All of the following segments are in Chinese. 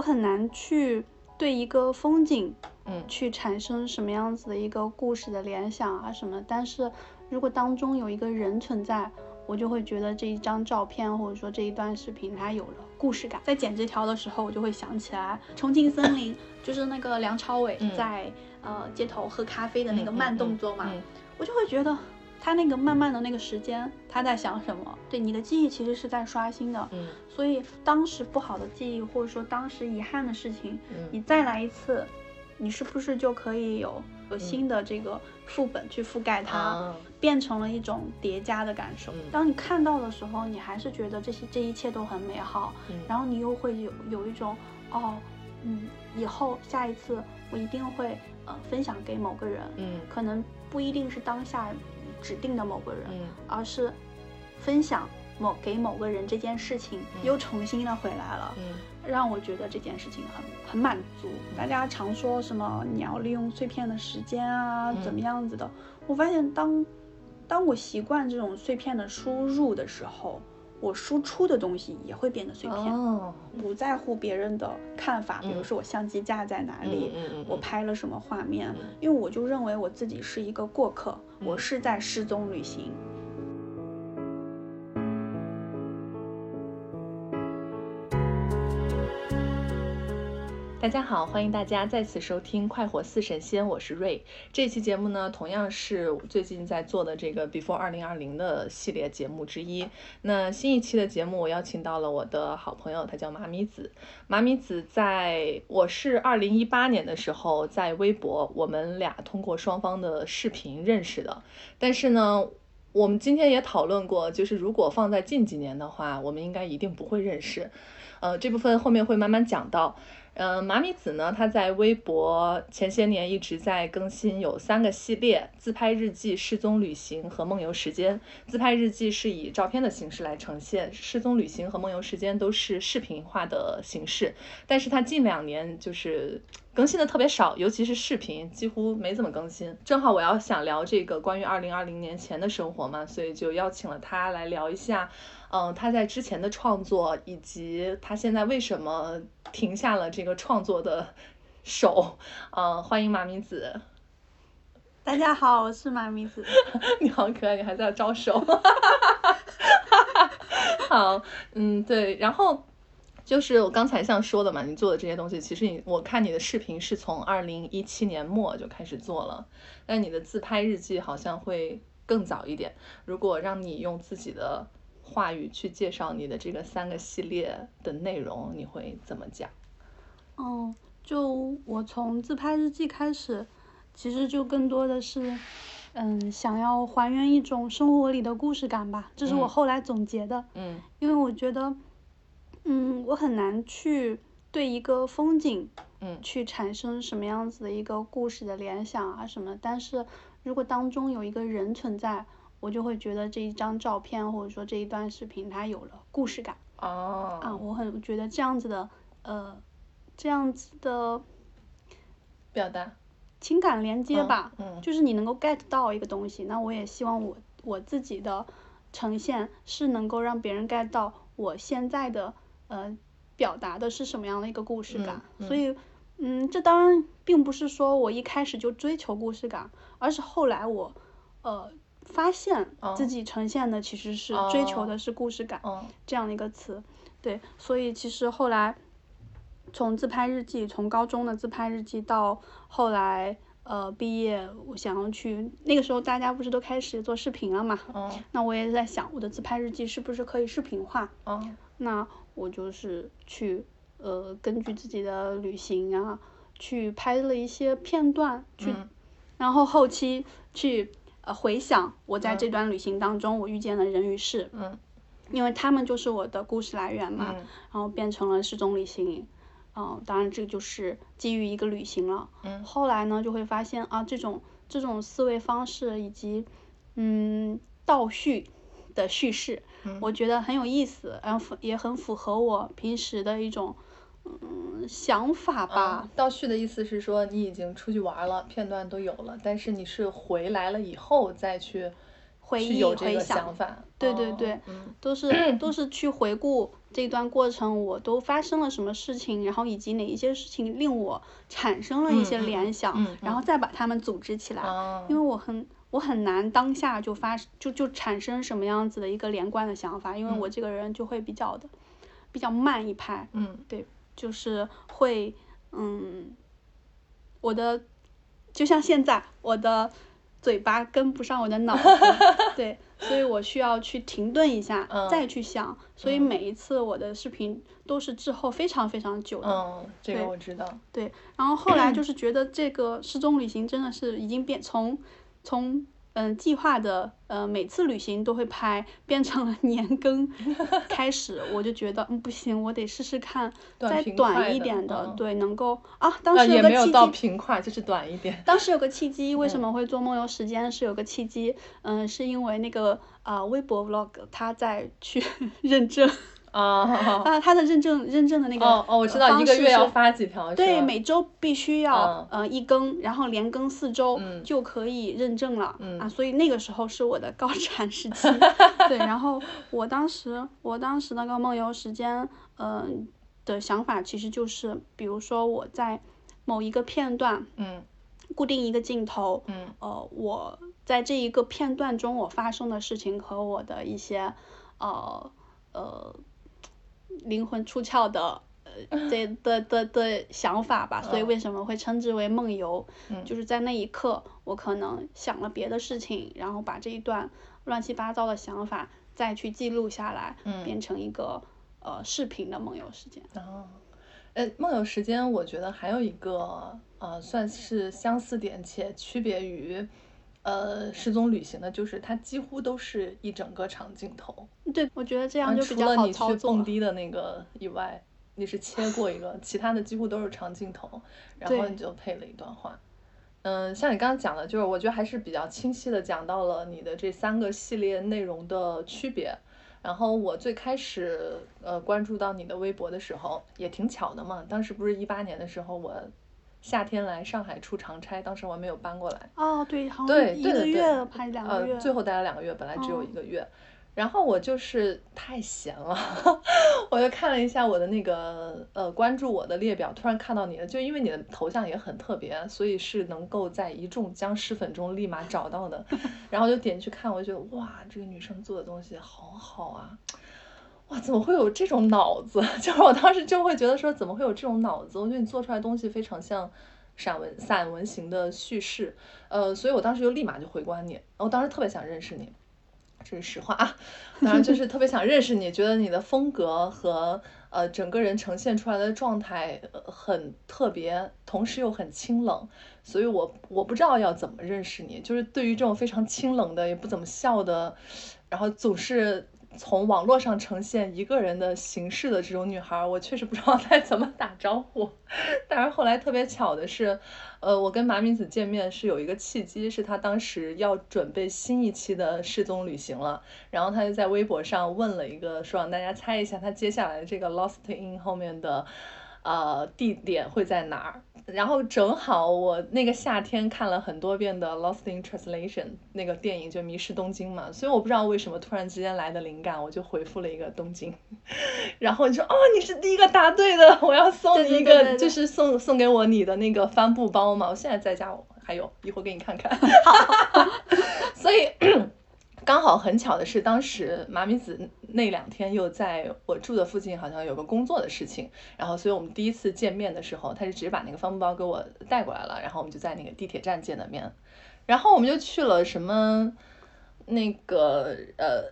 我很难去对一个风景，嗯，去产生什么样子的一个故事的联想啊什么。但是如果当中有一个人存在，我就会觉得这一张照片或者说这一段视频它有了故事感。在剪这条的时候，我就会想起来《重庆森林》，就是那个梁朝伟在呃街头喝咖啡的那个慢动作嘛，我就会觉得。他那个慢慢的那个时间，他在想什么？对你的记忆其实是在刷新的，嗯，所以当时不好的记忆或者说当时遗憾的事情，你再来一次，你是不是就可以有有新的这个副本去覆盖它，变成了一种叠加的感受？当你看到的时候，你还是觉得这些这一切都很美好，然后你又会有有一种哦，嗯，以后下一次我一定会呃分享给某个人，嗯，可能不一定是当下。指定的某个人，而是分享某给某个人这件事情，又重新的回来了，让我觉得这件事情很很满足。大家常说什么你要利用碎片的时间啊，怎么样子的？我发现当当我习惯这种碎片的输入的时候。我输出的东西也会变得碎片，不在乎别人的看法。比如说我相机架在哪里，我拍了什么画面，因为我就认为我自己是一个过客，我是在失踪旅行。大家好，欢迎大家再次收听《快活似神仙》，我是瑞。这期节目呢，同样是最近在做的这个 Before 二零二零的系列节目之一。那新一期的节目，我邀请到了我的好朋友，他叫马米子。马米子在我是二零一八年的时候在微博，我们俩通过双方的视频认识的。但是呢，我们今天也讨论过，就是如果放在近几年的话，我们应该一定不会认识。呃，这部分后面会慢慢讲到。嗯，马米子呢，他在微博前些年一直在更新，有三个系列：自拍日记、失踪旅行和梦游时间。自拍日记是以照片的形式来呈现，失踪旅行和梦游时间都是视频化的形式。但是他近两年就是更新的特别少，尤其是视频几乎没怎么更新。正好我要想聊这个关于二零二零年前的生活嘛，所以就邀请了他来聊一下。嗯，他在之前的创作，以及他现在为什么停下了这个创作的 手？嗯，欢迎马明子。大家好，我是马明子。你好可爱，你还在招手。好，嗯，对，然后就是我刚才像说的嘛，你做的这些东西，其实你我看你的视频是从二零一七年末就开始做了，但你的自拍日记好像会更早一点。如果让你用自己的话语去介绍你的这个三个系列的内容，你会怎么讲？哦，就我从自拍日记开始，其实就更多的是，嗯，想要还原一种生活里的故事感吧。这是我后来总结的。嗯。因为我觉得，嗯，我很难去对一个风景，嗯，去产生什么样子的一个故事的联想啊什么。但是如果当中有一个人存在。我就会觉得这一张照片或者说这一段视频它有了故事感哦啊，我很觉得这样子的呃这样子的表达情感连接吧，嗯，就是你能够 get 到一个东西，那我也希望我我自己的呈现是能够让别人 get 到我现在的呃表达的是什么样的一个故事感，所以嗯，这当然并不是说我一开始就追求故事感，而是后来我呃。发现自己呈现的其实是追求的是故事感，这样的一个词，对，所以其实后来从自拍日记，从高中的自拍日记到后来呃毕业，我想要去那个时候大家不是都开始做视频了嘛，那我也在想我的自拍日记是不是可以视频化，那我就是去呃根据自己的旅行啊，去拍了一些片段，去，然后后期去。呃，回想我在这段旅行当中，我遇见了人与事，嗯，因为他们就是我的故事来源嘛，然后变成了失踪旅行，嗯，当然这个就是基于一个旅行了，嗯，后来呢就会发现啊，这种这种思维方式以及嗯倒叙的叙事，我觉得很有意思，然后也很符合我平时的一种。嗯，想法吧。倒叙的意思是说，你已经出去玩了，片段都有了，但是你是回来了以后再去回忆回想，对对对，都是。都是去回顾这段过程，我都发生了什么事情，然后以及哪一些事情令我产生了一些联想，然后再把它们组织起来，因为我很我很难当下就发就就产生什么样子的一个连贯的想法，因为我这个人就会比较的比较慢一拍，嗯，对，就是会嗯，我的就像现在我的。嘴巴跟不上我的脑子，对，所以我需要去停顿一下，再去想。所以每一次我的视频都是滞后非常非常久的。嗯，这个我知道。对，然后后来就 是觉得这个失踪旅行真的是已经变从从。嗯，计划的呃每次旅行都会拍，变成了 年更 开始，我就觉得嗯不行，我得试试看再短一点的，对，能够啊，当时有个契机，到平快，就是短一点。当时有个契机，为什么会做梦游时间？是有个契机，嗯，是因为那个啊微博 vlog 他在去 认证。啊，啊，他的认证认证的那个哦哦，我知道一个月要发几条，对，每周必须要呃一更，然后连更四周就可以认证了啊，所以那个时候是我的高产时期，对，然后我当时我当时那个梦游时间，嗯的想法其实就是，比如说我在某一个片段，嗯，固定一个镜头，嗯，呃，我在这一个片段中我发生的事情和我的一些呃呃。灵魂出窍的呃 这的的的想法吧，所以为什么会称之为梦游？就是在那一刻，我可能想了别的事情，然后把这一段乱七八糟的想法再去记录下来，变成一个呃视频的梦游时间。哦，呃，梦游时间，我觉得还有一个呃算是相似点且区别于。呃，失踪旅行的就是它几乎都是一整个长镜头。对，我觉得这样就比较好操作。除了你去蹦迪的那个以外，你是切过一个，其他的几乎都是长镜头，然后你就配了一段话。嗯，像你刚刚讲的，就是我觉得还是比较清晰的讲到了你的这三个系列内容的区别。然后我最开始呃关注到你的微博的时候，也挺巧的嘛，当时不是一八年的时候我。夏天来上海出长差，当时我还没有搬过来。哦，对，好像一个月拍两个月。呃，最后待了两个月，本来只有一个月。然后我就是太闲了，我就看了一下我的那个呃关注我的列表，突然看到你了，就因为你的头像也很特别，所以是能够在一众僵尸粉中立马找到的。然后就点进去看，我就觉得哇，这个女生做的东西好好啊。哇，怎么会有这种脑子？就是我当时就会觉得说，怎么会有这种脑子？我觉得你做出来东西非常像散文、散文型的叙事，呃，所以我当时就立马就回关你。我当时特别想认识你，这是实话啊。当然就是特别想认识你，觉得你的风格和呃整个人呈现出来的状态很特别，同时又很清冷，所以我我不知道要怎么认识你。就是对于这种非常清冷的，也不怎么笑的，然后总是。从网络上呈现一个人的形式的这种女孩，我确实不知道该怎么打招呼。但是后来特别巧的是，呃，我跟马敏子见面是有一个契机，是她当时要准备新一期的失踪旅行了，然后她就在微博上问了一个，说让大家猜一下她接下来这个 Lost in 后面的。呃，地点会在哪儿？然后正好我那个夏天看了很多遍的《Lost in Translation》那个电影，就《迷失东京》嘛，所以我不知道为什么突然之间来的灵感，我就回复了一个东京。然后你说哦，你是第一个答对的，我要送你一个，就是送送给我你的那个帆布包嘛，我现在在家还有，一会儿给你看看。所以。刚好很巧的是，当时麻米子那两天又在我住的附近，好像有个工作的事情，然后所以我们第一次见面的时候，他就直接把那个帆布包给我带过来了，然后我们就在那个地铁站见的面，然后我们就去了什么那个呃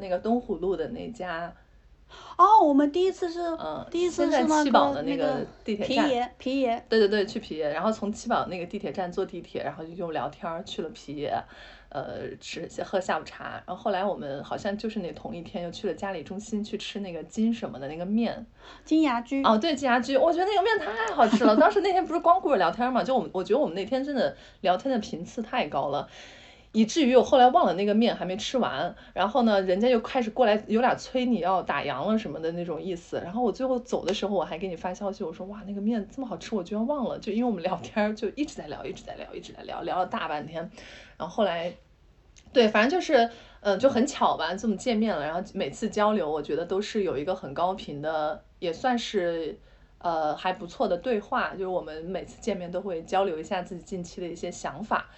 那个东湖路的那家，哦，我们第一次是嗯，第一次是在七宝的那个地铁站，皮爷皮爷，对对对，去皮爷，然后从七宝那个地铁站坐地铁，然后就又聊天去了皮爷。呃，吃喝下午茶，然后后来我们好像就是那同一天又去了嘉里中心去吃那个金什么的那个面，金牙居哦，对金牙居，我觉得那个面太好吃了。当时那天不是光顾着聊天嘛，就我们我觉得我们那天真的聊天的频次太高了，以至于我后来忘了那个面还没吃完，然后呢，人家又开始过来有点催你要打烊了什么的那种意思，然后我最后走的时候我还给你发消息，我说哇那个面这么好吃，我居然忘了，就因为我们聊天就一直在聊，一直在聊，一直在聊，聊了大半天，然后后来。对，反正就是，嗯，就很巧吧，这么见面了，然后每次交流，我觉得都是有一个很高频的，也算是，呃，还不错的对话。就是我们每次见面都会交流一下自己近期的一些想法。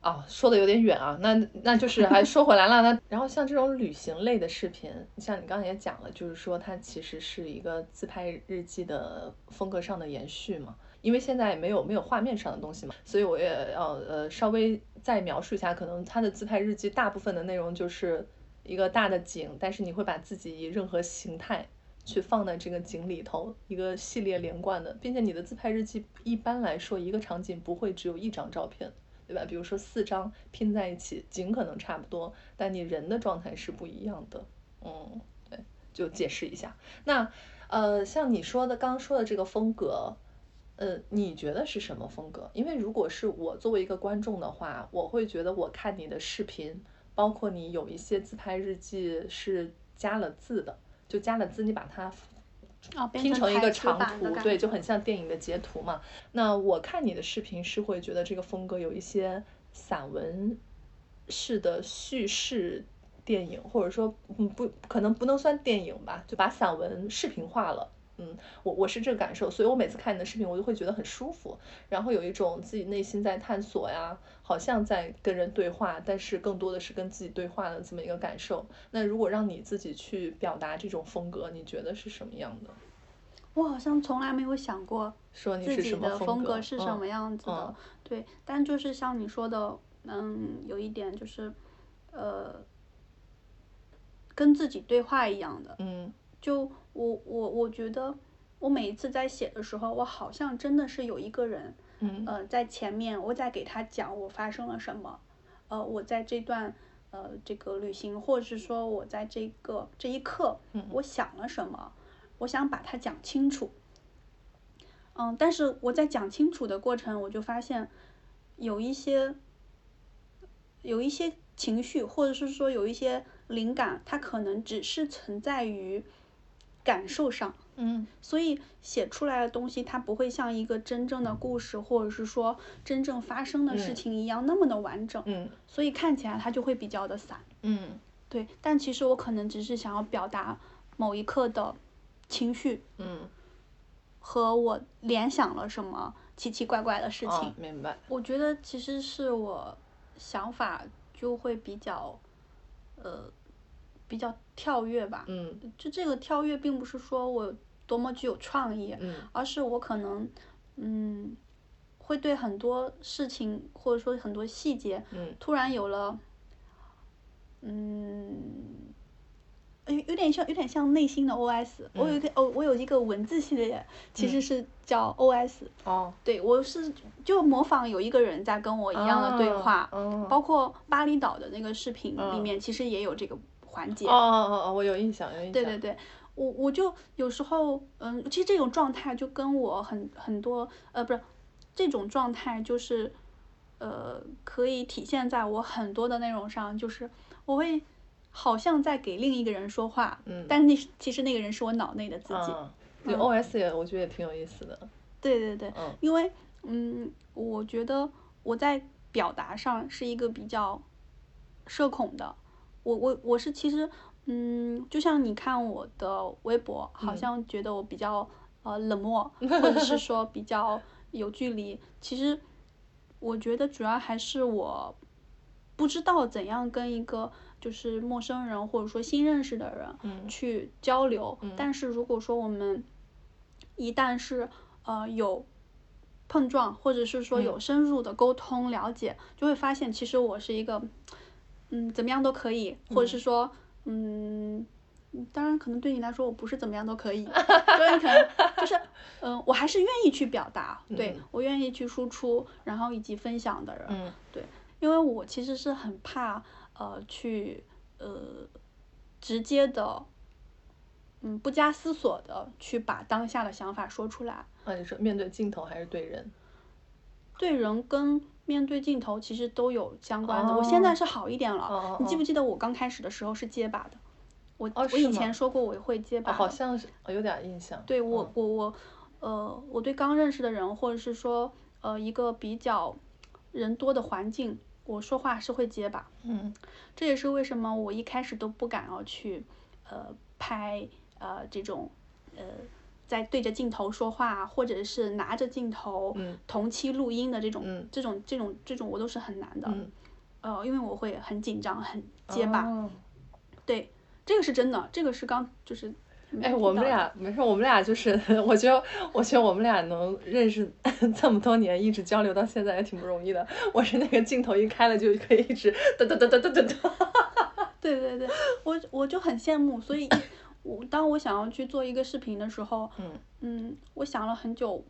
啊，说的有点远啊，那那就是还说回来了。那然后像这种旅行类的视频，像你刚才也讲了，就是说它其实是一个自拍日记的风格上的延续嘛。因为现在没有没有画面上的东西嘛，所以我也要呃稍微再描述一下，可能他的自拍日记大部分的内容就是一个大的景，但是你会把自己以任何形态去放在这个景里头，一个系列连贯的，并且你的自拍日记一般来说一个场景不会只有一张照片，对吧？比如说四张拼在一起，景可能差不多，但你人的状态是不一样的。嗯，对，就解释一下。那呃，像你说的刚刚说的这个风格。呃，你觉得是什么风格？因为如果是我作为一个观众的话，我会觉得我看你的视频，包括你有一些自拍日记是加了字的，就加了字，你把它拼成一个长图，对，就很像电影的截图嘛。那我看你的视频是会觉得这个风格有一些散文式的叙事电影，或者说，嗯，不可能不能算电影吧，就把散文视频化了。嗯，我我是这个感受，所以我每次看你的视频，我就会觉得很舒服，然后有一种自己内心在探索呀，好像在跟人对话，但是更多的是跟自己对话的这么一个感受。那如果让你自己去表达这种风格，你觉得是什么样的？我好像从来没有想过说自己的风格是什么样子的。对，但就是像你说的，嗯，有一点就是，呃，跟自己对话一样的。嗯。就我我我觉得，我每一次在写的时候，我好像真的是有一个人，嗯，呃，在前面，我在给他讲我发生了什么，呃，我在这段呃这个旅行，或者是说我在这个这一刻，我想了什么，我想把它讲清楚。嗯，但是我在讲清楚的过程，我就发现有一些有一些情绪，或者是说有一些灵感，它可能只是存在于。感受上，嗯，所以写出来的东西，它不会像一个真正的故事，或者是说真正发生的事情一样那么的完整，嗯，所以看起来它就会比较的散，嗯，对，但其实我可能只是想要表达某一刻的情绪，嗯，和我联想了什么奇奇怪怪的事情，明白。我觉得其实是我想法就会比较，呃。比较跳跃吧，嗯，就这个跳跃并不是说我多么具有创意，嗯，而是我可能，嗯，会对很多事情或者说很多细节，嗯，突然有了，嗯，有有点像有点像内心的 OS，我有一个哦，我有一个文字系列，其实是叫 OS，哦，对我是就模仿有一个人在跟我一样的对话，包括巴厘岛的那个视频里面，其实也有这个。环节哦哦哦哦，我有印象，有印象。对对对，我我就有时候，嗯，其实这种状态就跟我很很多，呃，不是，这种状态就是，呃，可以体现在我很多的内容上，就是我会好像在给另一个人说话，嗯，但是那其实那个人是我脑内的自己。对，O S 也我觉得也挺有意思的。对对对，嗯，因为嗯，我觉得我在表达上是一个比较社恐的。我我我是其实，嗯，就像你看我的微博，好像觉得我比较呃冷漠，或者是 说比较有距离。其实我觉得主要还是我不知道怎样跟一个就是陌生人或者说新认识的人去交流。但是如果说我们一旦是呃有碰撞，或者是说有深入的沟通了解，就会发现其实我是一个。嗯，怎么样都可以，或者是说，嗯，当然可能对你来说我不是怎么样都可以，所以可能就是，嗯，我还是愿意去表达，对我愿意去输出，然后以及分享的人，对，因为我其实是很怕，呃，去，呃，直接的，嗯，不加思索的去把当下的想法说出来。啊，你说面对镜头还是对人？对人跟。面对镜头其实都有相关的，我现在是好一点了。你记不记得我刚开始的时候是结巴的？我我以前说过我会结巴。好像是有点印象。对我我我，呃，我对刚认识的人或者是说呃一个比较人多的环境，我说话是会结巴，嗯这也是为什么我一开始都不敢要去呃拍呃这种呃在对着镜头说话，或者是拿着镜头嗯同期录音的这种、嗯这种这种这种我都是很难的，嗯呃，因为我会很紧张，很结巴，哦对，这个是真的，这个是刚就是。哎，我们俩没事，我们俩就是，我觉得，我觉得我们俩能认识 这么多年，一直交流到现在也挺不容易的。我是那个镜头一开了就可以一直哒哒哒哒哒哒哒。对对对，我我就很羡慕，所以我当我想要去做一个视频的时候，嗯。嗯，我想了很久，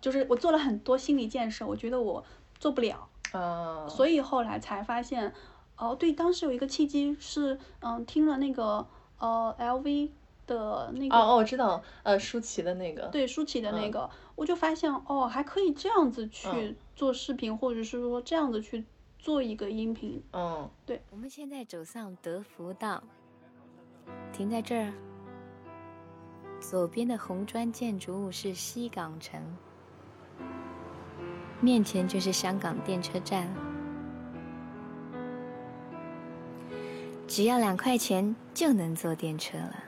就是我做了很多心理建设，我觉得我做不了，啊，所以后来才发现，哦，对，当时有一个契机是，嗯，听了那个呃 LV 的那个，哦哦，我知道，呃，舒淇的那个，对舒淇的那嗯个，我就发现哦，还可以这样子去嗯。做视频，或者是说这样子去做一个音频，嗯。对。我们现在走上德福道，停在这儿。左边的红砖建筑物是西港城，面前就是香港电车站。只要两块钱就能坐电车了。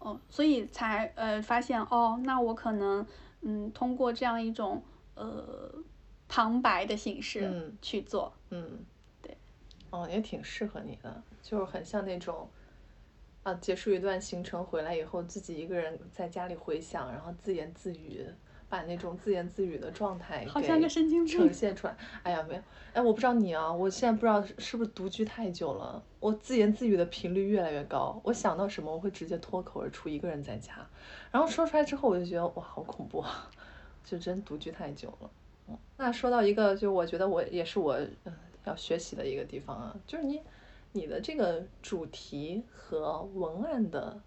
哦，所以才呃发现哦，那我可能嗯通过这样一种呃旁白的形式嗯去做，嗯，对，哦，也挺适合你的，就是很像那种，啊，结束一段行程回来以后，自己一个人在家里回想，然后自言自语，把那种自言自语的状态好像个给神经病呈现出来。哎呀，没有，哎，我不知道你啊，我现在不知道是是不是独居太久了，我自言自语的频率越来越高，我想到什么我会直接脱口而出，一个人在家，然后说出来之后我就觉得哇，好恐怖啊，就真独居太久了。嗯，那说到一个，就我觉得我也是我嗯要学习的一个地方啊，就是你你的这个主题和文案的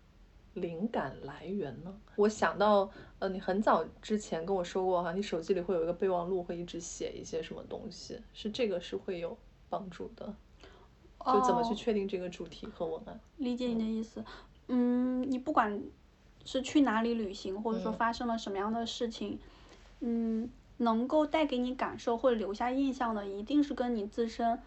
灵感来源呢？我想到，呃，你很早之前跟我说过哈，你手机里会有一个备忘录，会一直写一些什么东西，是这个是会有帮助的。就怎么去哦确定这个主题和文案？理解你的意思，嗯，你不管是去哪里旅行，或者说嗯发生了什么样的事情，嗯，能够带给你感受或者留下印象的，一定是跟你自身，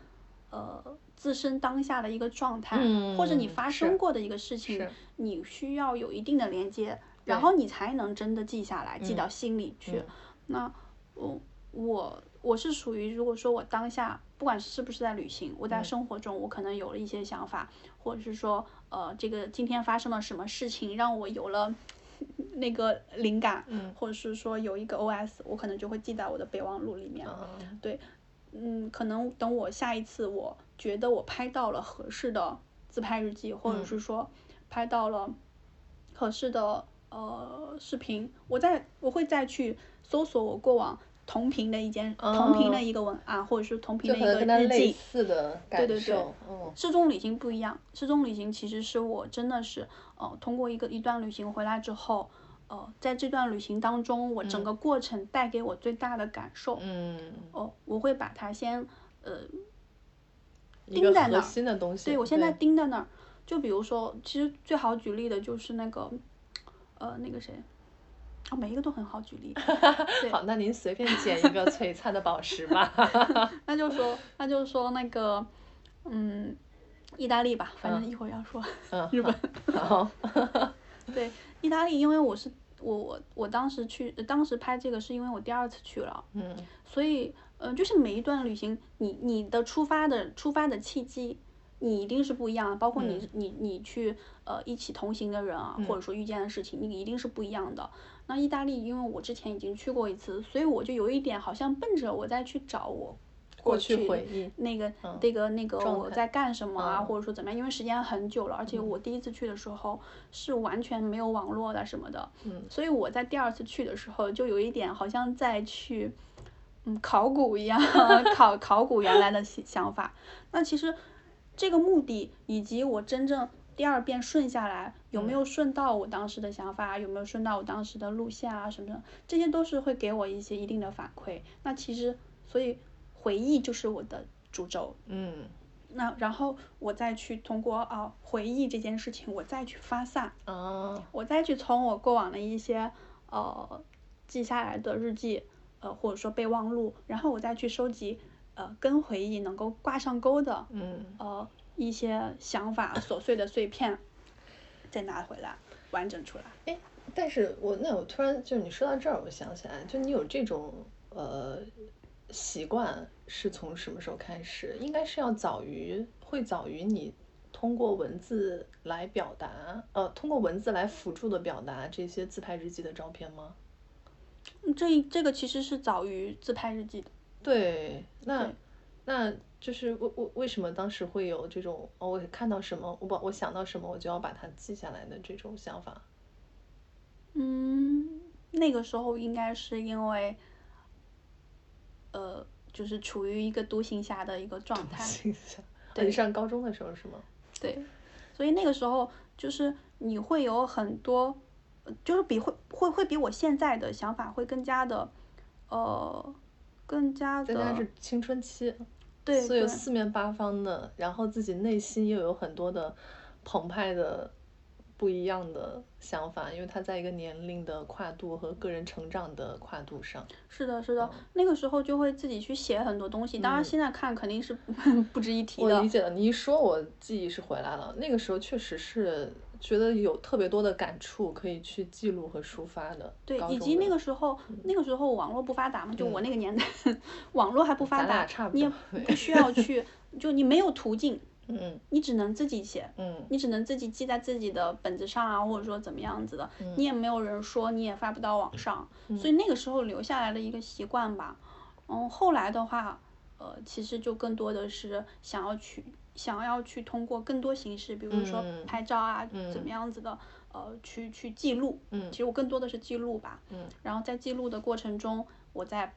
呃，自身当下的一个状态，或者你嗯发生过的一个事情，你需要有一定的连接，然后你才能真的记下来，记嗯到心里去。嗯那我我我是属于，如果说我当下不管是不是在旅行，我在嗯生活中我可能有了一些想法，或者是说呃这个今天发生了什么事情让我有了 那个灵感，嗯或者是说有一个 OS，我可能就会记在我的备忘录里面。嗯对，嗯，可能等我下一次我觉得我拍到了合适的自拍日记，或者嗯。是说拍到了合适的呃视频，我再我会再去搜索我过往同频的一件、同频哦的一个文案，或者是同频的一个日记。似的。感对对对受，嗯。失踪旅行不一样，失踪旅行其实是我真的是呃通过一个一段旅行回来之后，呃在这段旅行当中，我整个过程带给我最大的感受，嗯，哦，我会把它先呃钉在那儿心的东西。对，我现在钉在那儿。就比如说，其实最好举例的就是那个，呃，那个谁，哦，每一个都很好举例。对好，那您随便捡一个璀璨的宝石吧。那就说，那就说那个，嗯，意大利吧，反正嗯一会儿要说。嗯，日本好，对，意大利，因为我是我我我当时去，当时拍这个是因为我第二次去了，嗯所以，嗯、就是每一段旅行，你你的出发的出发的契机，你一定是不一样的，包括你、嗯。你你去呃一起同行的人啊，或者说遇见的事情，你一定是不一样的。那意大利，因为我之前已经去过一次，所以我就有一点好像奔着我再去找我过去去回忆那个、嗯那个那个我在干什么啊，嗯。或者说怎么样，因为时间很久了，而且我第一次去的时候是完全没有网络的什么的，嗯。所以我在第二次去的时候就有一点好像在去。嗯，考古一样，考考古原来的想想法。那其实这个目的以及我真正第二遍顺下来有没有顺到我当时的想法，有没有顺到我当时的路线啊什么的，这些都是会给我一些一定的反馈。那其实所以回忆就是我的主轴。嗯那然后我再去通过啊回忆这件事情，我再去发散，啊，我再去从我过往的一些呃记下来的日记，呃或者说备忘录，然后我再去收集呃跟回忆能够挂上钩的嗯呃一些想法琐碎的碎片，再拿回来完整出来。哎，但是我那我突然就是你说到这儿，我想起来，就你有这种呃习惯是从什么时候开始？应该是要早于会早于你通过文字来表达，呃，通过文字来辅助的表达这些自拍日记的照片吗？嗯这这个其实是早于自拍日记的。对，那对那就是为为为什么当时会有这种哦，我看到什么，我把我想到什么，我就要把它记下来的这种想法？嗯，那个时候应该是因为，呃，就是处于一个独行侠的一个状态。形 象。对你上高中的时候是吗？对，所以那个时候就是你会有很多，呃就是比会会会比我现在的想法会更加的，呃，更加的再加上是青春期，对所以四面八方的，然后自己内心又有很多的澎湃的不一样的想法，因为他在一个年龄的跨度和个人成长的跨度上。是的，是的，那个时候就会自己去写很多东西。当然，嗯现在看肯定是 不值一提的我理。解了，你一说，我记忆是回来了。那个时候确实是觉得有特别多的感触可以去记录和抒发的。对，以及那个时候，那个时候网络不发达嘛，就我嗯那个年代，网络还不发达，你也不需要去，就你没有途径，嗯你只能自己写，嗯你只能自己记在自己的本子上啊，或者说怎么样子的，嗯你也没有人说，你也发不到网上，所以那个时候留下来的一个习惯吧。嗯，后来的话，呃，其实就更多的是想要去想要去通过更多形式，比如说嗯拍照啊，怎嗯么样子的，呃，去去记录。嗯其实我更多的是记录吧。嗯然后在记录的过程中，我在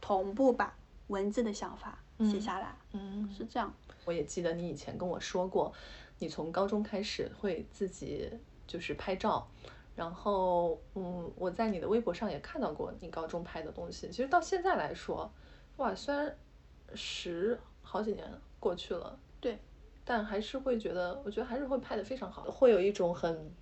同步把文字的想法写下来，嗯。是这样。我也记得你以前跟我说过，你从高中开始会自己就是拍照，然后嗯，我在你的微博上也看到过你高中拍的东西。其实到现在来说，哇，虽然十好几年过去了，对，但还是会觉得，我觉得还是会拍的非常好，会有一种很，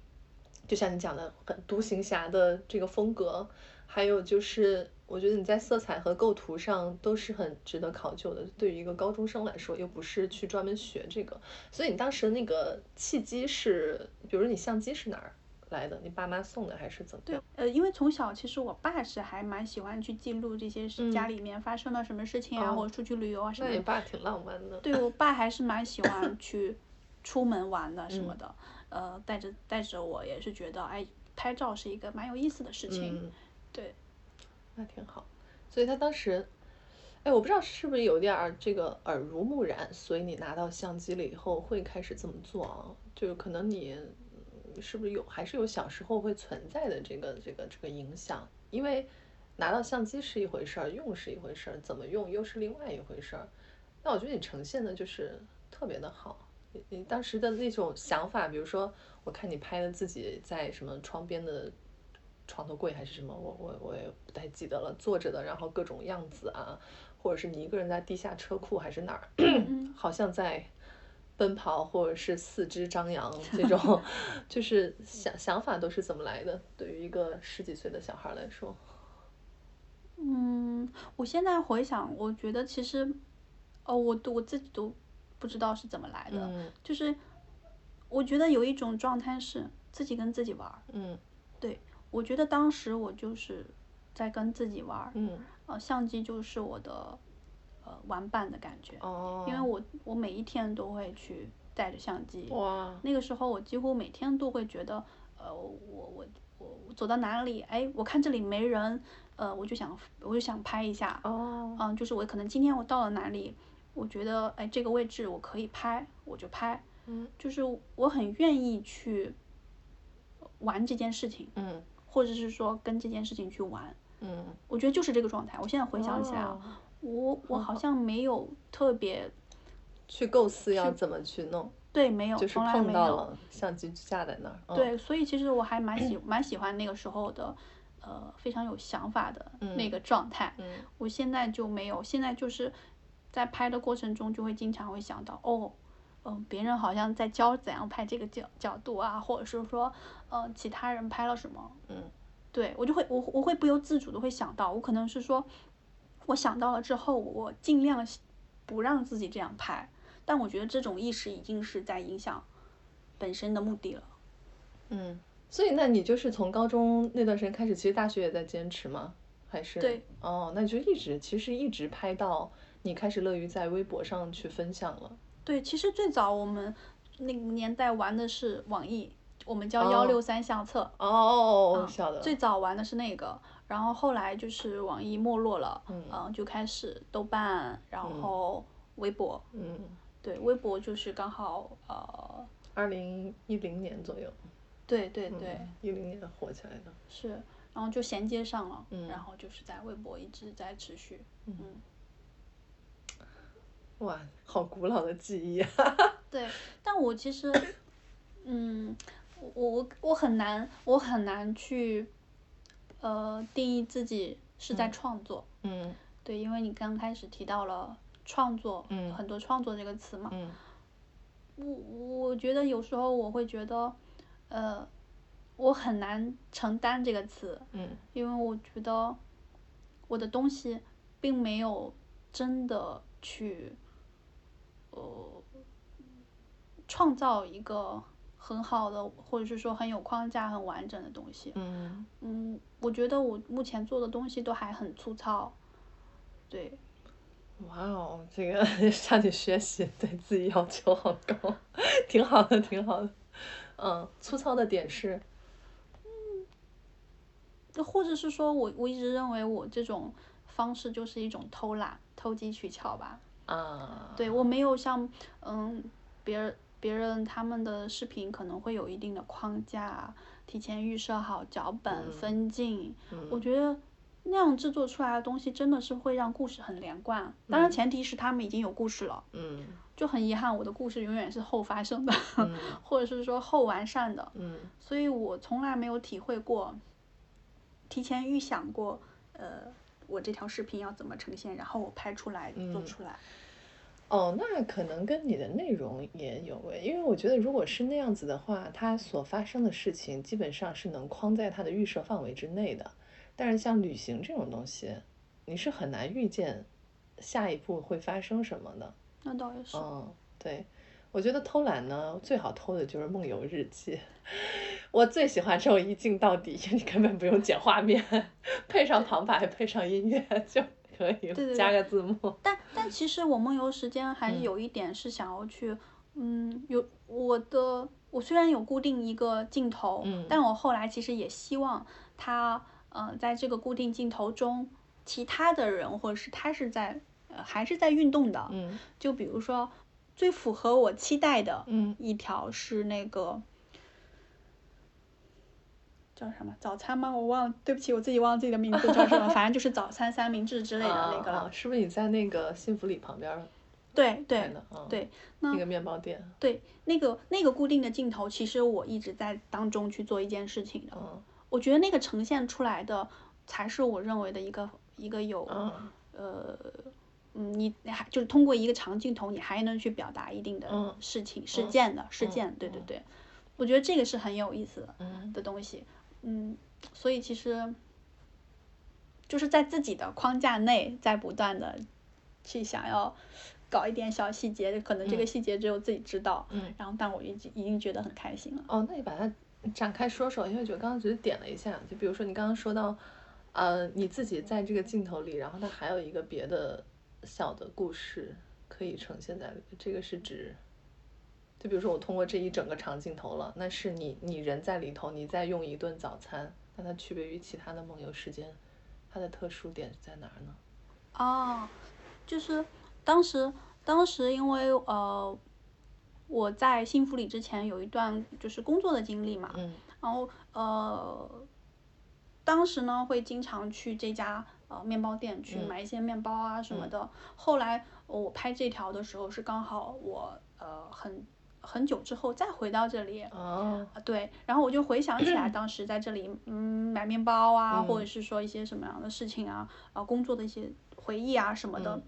就像你讲的很独行侠的这个风格，还有就是，我觉得你在色彩和构图上都是很值得考究的。对于一个高中生来说，又不是去专门学这个，所以你当时那个契机是，比如你相机是哪儿来的？你爸妈送的还是怎么对？，呃，因为从小其实我爸是还蛮喜欢去记录这些事，家嗯里面发生了什么事情啊，哦或者出去旅游啊什么那你。爸挺浪漫的。对我爸还是蛮喜欢 去出门玩的什么嗯的，呃，带着带着我也是觉得，哎，拍照是一个蛮有意思的事情。嗯，对，那挺好。所以他当时，哎，我不知道是不是有点儿这个耳濡目染，所以你拿到相机了以后会开始这么做啊？就是可能你嗯是不是有还是有小时候会存在的这个这个这个影响？因为拿到相机是一回事儿，用是一回事儿，怎么用又是另外一回事儿。那我觉得你呈现的就是特别的好。你你当时的那种想法，比如说，我看你拍的自己在什么窗边的床头柜还是什么，我我我也不太记得了，坐着的，然后各种样子啊，或者是你一个人在地下车库还是哪儿，嗯 好像在奔跑，或者是四肢张扬这种，就是想想法都是怎么来的？对于一个十几岁的小孩来说，嗯，我现在回想，我觉得其实，哦，我都我自己都不知道是怎么来的，嗯就是我觉得有一种状态是自己跟自己玩儿。嗯对，我觉得当时我就是在跟自己玩儿，嗯，呃，相机就是我的呃玩伴的感觉，哦，因为我我每一天都会去带着相机，哇，那个时候我几乎每天都会觉得，呃，我我我我走到哪里，哎，我看这里没人，呃，我就想我就想拍一下，哦，嗯，就是我可能今天我到了哪里，我觉得哎这个位置我可以拍，我就拍，嗯。就是我很愿意去玩这件事情，嗯。或者是说跟这件事情去玩，嗯，我觉得就是这个状态。我现在回想起来啊，哦我我好好像没有特别去构思要怎么去弄，对，没有，就是从来碰到没有。了相机架在那儿，嗯，对，所以其实我还蛮喜蛮喜欢那个时候的，呃，非常有想法的那嗯个状态。嗯我现在就没有，现在就是在拍的过程中就会经常会想到，哦，嗯、别人好像在教怎样拍这个角角度啊，或者是说，呃，其他人拍了什么，嗯，对我就会我我会不由自主的会想到，我可能是说，我想到了之后，我尽量不让自己这样拍，但我觉得这种意识已经是在影响本身的目的了。嗯，所以那你就是从高中那段时间开始，其实大学也在坚持吗？还是对哦，那就一直其实一直拍到你开始乐于在微博上去分享了。对，其实最早我们那个年代玩的是网易，我们叫幺六三相册。哦哦哦，嗯晓得。最早玩的是那个，然后后来就是网易没落了，嗯就开始豆瓣，然后微博。嗯，对，微博就是刚好呃，二零一零年左右。对对对，一零年火起来的。是，然后就衔接上了，嗯然后就是在微博一直在持续。嗯，哇，好古老的记忆啊！对，但我其实，嗯，我我我很难，我很难去，呃，定义自己是在创作。嗯。对，因为你刚开始提到了创作，嗯很多创作这个词嘛，嗯。我我觉得有时候我会觉得，呃，我很难承担这个词，嗯。因为我觉得我的东西并没有真的去，呃，创造一个很好的，或者是说很有框架、很完整的东西。嗯，嗯，我觉得我目前做的东西都还很粗糙，对，哇哦，这个 向你学习，对自己要求好高，挺好的，挺好的。嗯，粗糙的点是，或者是说我我一直认为我这种方式就是一种偷懒、投机取巧吧。啊，对我没有像嗯别人别人他们的视频可能会有一定的框架，提前预设好脚本、嗯分镜，嗯我觉得那样制作出来的东西真的是会让故事很连贯。当然前提是他们已经有故事了，嗯就很遗憾我的故事永远是后发生的，嗯 或者是说后完善的，嗯所以我从来没有体会过，提前预想过，呃，我这条视频要怎么呈现，然后我拍出来做嗯出来。哦，那可能跟你的内容也有关，因为我觉得如果是那样子的话，它所发生的事情基本上是能框在它的预设范围之内的。但是像旅行这种东西，你是很难预见下一步会发生什么的。那倒也是。嗯，对，我觉得偷懒呢，最好偷的就是梦游日记。我最喜欢这种一镜到底，你根本不用剪画面，配上旁白，配上音乐 就可以了，加个字幕。但但其实我梦游时间还有一点是想要去，嗯，有我的我虽然有固定一个镜头，嗯。但我后来其实也希望他，呃，在这个固定镜头中，其他的人或者是他是在，呃，还是在运动的，嗯。就比如说最符合我期待的嗯。一条是那个。叫什么早餐吗？我忘了，对不起，我自己忘了自己的名字叫什么，反正就是早餐三明治之类的那个了。啊啊是不是你在那个幸福里旁边儿对对对，那那个面包店。对，那个那个固定的镜头，其实我一直在当中去做一件事情的。嗯我觉得那个呈现出来的，才是我认为的一个一个有、嗯呃，嗯，你你还就是通过一个长镜头，你还能去表达一定的嗯事情、事嗯件的事嗯件。对对嗯对，我觉得这个是很有意思的嗯的东西。嗯，所以其实就是在自己的框架内，在不断的去想要搞一点小细节，可能这个嗯细节只有自己知道。嗯。然后，但我已经已经觉得很开心了。哦，那你把它展开说说，因为我刚刚只是点了一下，就比如说你刚刚说到，呃，你自己在这个镜头里，然后它还有一个别的小的故事可以呈现在里，这个是指，就比如说我通过这一整个长镜头了，那是你你人在里头，你在用一顿早餐，那它区别于其他的梦游时间，它的特殊点在哪儿呢？哦，就是当时当时因为呃我在幸福里之前有一段就是工作的经历嘛，嗯然后呃当时呢会经常去这家呃面包店去嗯买一些面包啊什么嗯的。后来我拍这条的时候是刚好我呃很很久之后再回到这里，哦，啊，对，然后我就回想起来当时在这里，嗯，买面包啊，或者嗯。是说一些什么样的事情啊，啊，工作的一些回忆啊什么的，嗯。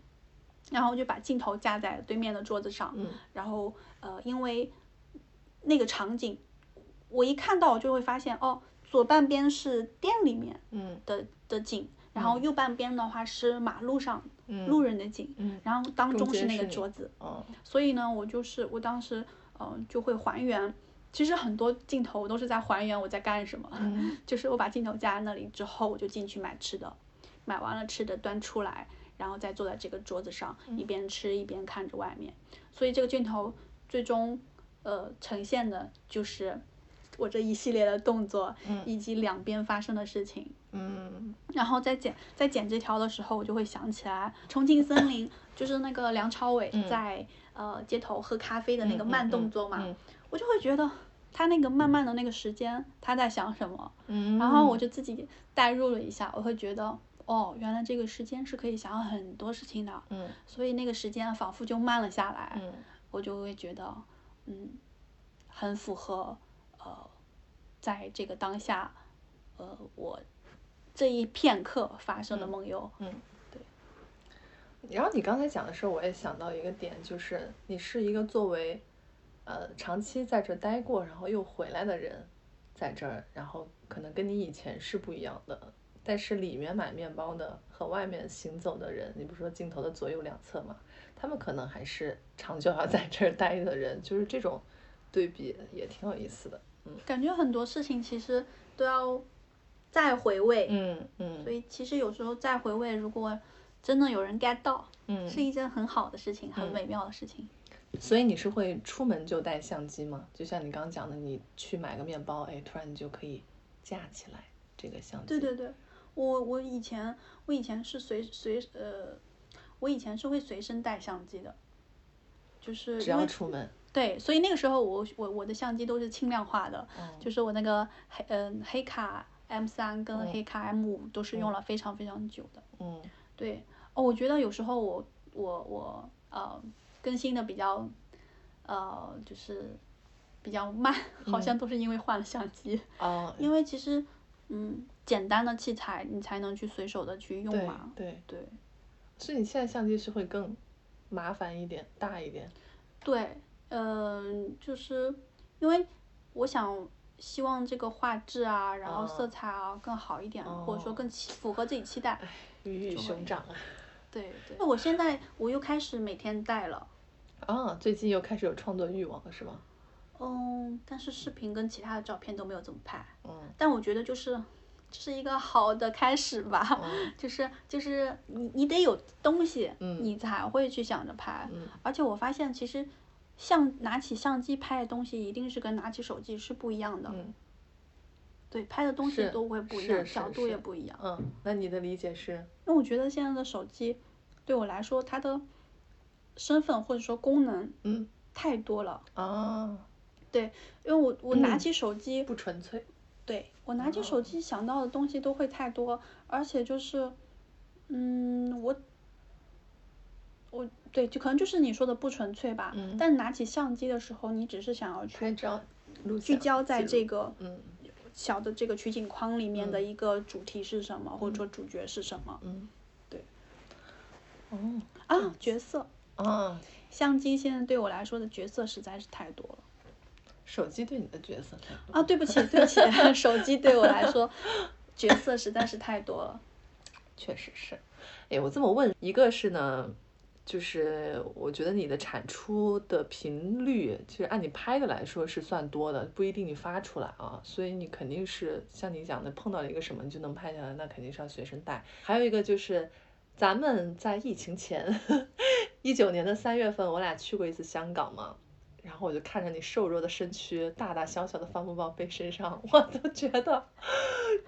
然后我就把镜头架在对面的桌子上，嗯。然后呃，因为那个场景，我一看到我就会发现，哦，左半边是店里面嗯。的的景，然后右半边的话是马路上嗯。路人的景，嗯然后当中中是那个桌子，哦。所以呢，我就是我当时嗯、呃就会还原。其实很多镜头我都是在还原我在干什么，嗯 就是我把镜头架在那里之后，我就进去买吃的，买完了吃的端出来，然后再坐在这个桌子上，嗯一边吃一边看着外面。所以这个镜头最终呃呈现的就是我这一系列的动作，以及两边发生的事情。嗯然后在剪在剪这条的时候，我就会想起来《重庆森林》，就是那个梁朝伟在、呃街头喝咖啡的那个嗯慢嗯动作嘛，嗯。我就会觉得他那个慢慢的那个时间他在想什么，嗯，然后我。就自己代入了一下，我会觉得哦，原来这个时间是可以想很多事情的，嗯。所以那个时间仿佛就慢了下来，嗯。我就会觉得嗯，很符合呃，在这个当下，呃，我这一片刻发生的梦游。然后你刚才讲的时候，我也想到一个点，就是你是一个作为呃长期在这儿待过，然后又回来的人，在这儿，然后可能跟你以前是不一样的。但是里面买面包的和外面行走的人，你不是说镜头的左右两侧嘛，他们可能还是长久要 在这儿待的人，就是这种对比也挺有意思的。嗯感觉很多事情其实都要再回味，嗯嗯所以其实有时候再回味，如果真的有人 get 到，嗯，是一件很好的事情，很嗯。美妙的事情。所以你是会出门就带相机吗？就像你刚刚讲的，你去买个面包，哎，突然你就可以架起来这个相机。对对对，我我以前我以前是随随呃，我以前是会随身带相机的，就是只要出门，对，所以那个时候我我我的相机都是轻量化的，嗯。就是我那个黑嗯、黑卡 M 三跟嗯。黑卡 M 五都是用了非常非常久的。嗯对，哦，我觉得有时候我我我呃更新的比较呃就是比较慢，好像都是因为换了相机，哦，因为其实嗯简单的器材你才能去随手的去用嘛。对，对所以你现在相机是会更麻烦一点，大一点。对，嗯、就是因为我想。希望这个画质啊，然后色哦彩啊更好一点，或者说哦更期符合自己期待。鱼与熊掌啊！对 对。那我现在我又开始每天带了，啊，最近又开始有创作欲望了，是吗？嗯，但是视频跟其他的照片都没有怎么拍。嗯但我觉得就是这是一个好的开始吧，嗯 就是就是你你得有东西，嗯你才会去想着拍。嗯而且我发现其实相拿起相机拍的东西一定是跟拿起手机是不一样的，嗯对，拍的东西都会不一样，角度也不一样。嗯，那你的理解是？因为我觉得现在的手机对我来说，它的身份或者说功能嗯太多了。啊，因为我 我拿嗯起手机，不纯粹。对我拿起手机想到的东西都会太多，而且就是，嗯，我，我对，就可能就是你说的不纯粹吧。嗯但拿起相机的时候，你只是想要去拍照聚焦在这个嗯小的这个取景框里面的一个主题是什么，或者嗯说主角是什么嗯，对。哦啊？角色，啊，相机现在对我来说的角色实在是太多了。手机对你的角色太多啊，对不起，对不起，手机对我来说角色实在是太多了。确实是，哎，我这么问，一个是呢，就是我觉得你的产出的频率，其实按你拍的来说是算多的，不一定你发出来啊，所以你肯定是像你讲的，碰到了一个什么你就能拍下来，那肯定是要随身带。还有一个就是，咱们在疫情前，一九年的三月份，我俩去过一次香港嘛。然后我就看着你瘦弱的身躯，大大小小的帆布包背身上，我都觉得，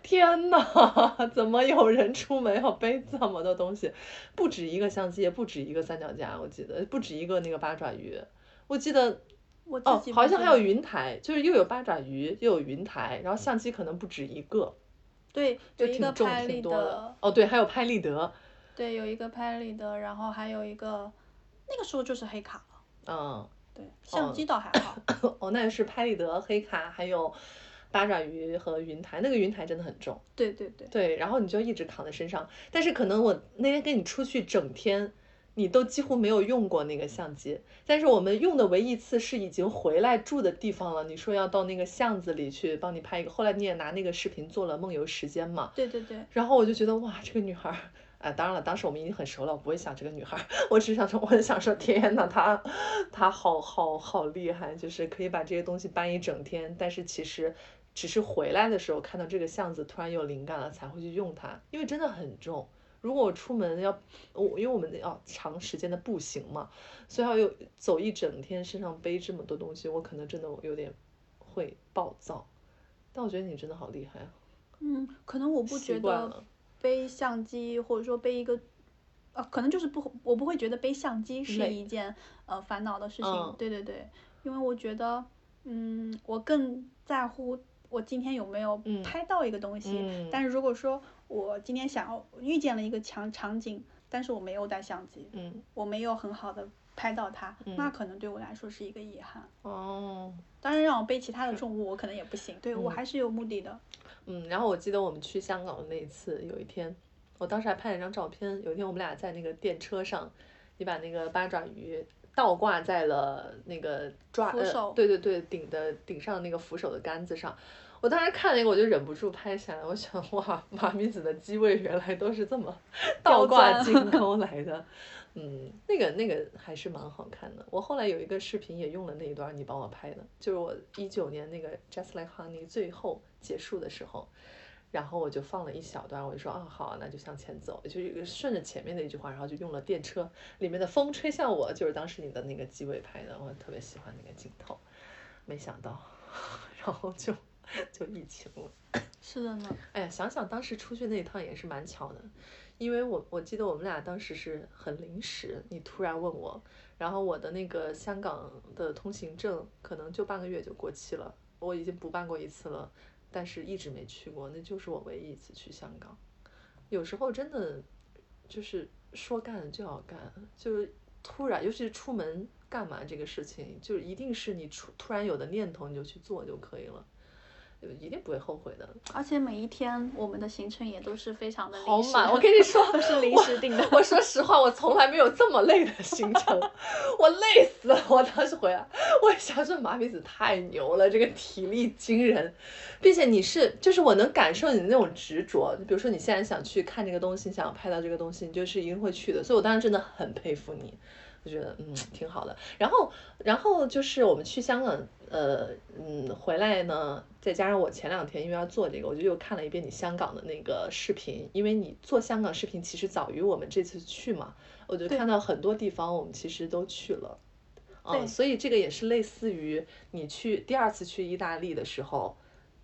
天呐，怎么有人出门要背这么多东西？不止一个相机，也不止一个三脚架，我记得不止一个那个八爪鱼，我记得我自哦，好像还有云台，就是又有八爪鱼，又有云台，然后相机可能不止一个，对，就挺重拍挺多的，。哦，对，还有拍立得，对，有一个拍立得，然后还有一个，那个时候就是黑卡了。嗯，对，相机倒还好。哦，那是拍立得、黑卡，还有八爪鱼和云台，那个云台真的很重。对对对，对，然后你就一直扛在身上。但是可能我那天跟你出去整天，你都几乎没有用过那个相机，但是我们用的唯一一次是已经回来住的地方了。你说要到那个巷子里去帮你拍一个，后来你也拿那个视频做了梦游时间嘛？对对对。然后我就觉得哇，这个女孩儿，哎，当然了，当时我们已经很熟了，我不会想这个女孩儿，我只想说，我就想说，天呐，她她好好好厉害，就是可以把这些东西搬一整天。但是其实只是回来的时候看到这个巷子，突然有灵感了，才会去用它，因为真的很重。如果我出门要我，因为我们要长时间的步行嘛，所以要有走一整天，身上背这么多东西，我可能真的有点会暴躁。但我觉得你真的好厉害啊！嗯，可能我不觉得背相机或者说背一个，呃，可能就是不，我不会觉得背相机是一件呃烦恼的事情。对对对，因为我觉得，嗯，我更在乎我今天有没有拍到一个东西。但是如果说，我今天想要遇见了一个强场景，但是我没有带相机，嗯，我没有很好的拍到它，那可能对我来说是一个遗憾。哦，当然让我背其他的重物，我可能也不行。对我还是有目的的。嗯，然后我记得我们去香港的那一次，有一天，我当时还拍了一张照片。有一天我们俩在那个电车上，你把那个八爪鱼倒挂在了那个抓呃，对对对，顶的顶上那个扶手的杆子上。我当时看那个，我就忍不住拍下来。我想，哇，马明子的机位原来都是这么倒挂金钩 来的。嗯，那个那个还是蛮好看的。我后来有一个视频也用了那一段，你帮我拍的，就是我一九年那个 Just Like Honey 最后结束的时候，然后我就放了一小段，我就说啊，好，那就向前走，就顺着前面的一句话，然后就用了电车里面的风吹向我，就是当时你的那个机位拍的，我特别喜欢那个镜头。没想到，然后就。就疫情了，是的呢。哎呀，想想当时出去那一趟也是蛮巧的，因为我我记得我们俩当时是很临时，你突然问我，然后我的那个香港的通行证可能就半个月就过期了，我已经补办过一次了，但是一直没去过，那就是我唯一一次去香港。有时候真的就是说干就要干，就是突然，尤其是出门干嘛这个事情，就一定是你出突然有的念头你就去做就可以了。一定不会后悔的，而且每一天我们的行程也都是非常的好满。我跟你说，都是临时定的。我说实话，我从来没有这么累的行程，我累死了。我当时回来，我想说马米子太牛了，这个体力惊人，并且你是，就是我能感受你的那种执着。比如说你现在想去看这个东西，想要拍到这个东西，你就是一定会去的。所以我当时真的很佩服你。我觉得嗯挺好的，然后然后就是我们去香港，呃嗯回来呢，再加上我前两天因为要做这个，我就又看了一遍你香港的那个视频，因为你做香港视频其实早于我们这次去嘛，我就看到很多地方我们其实都去了，嗯，所以这个也是类似于你去第二次去意大利的时候，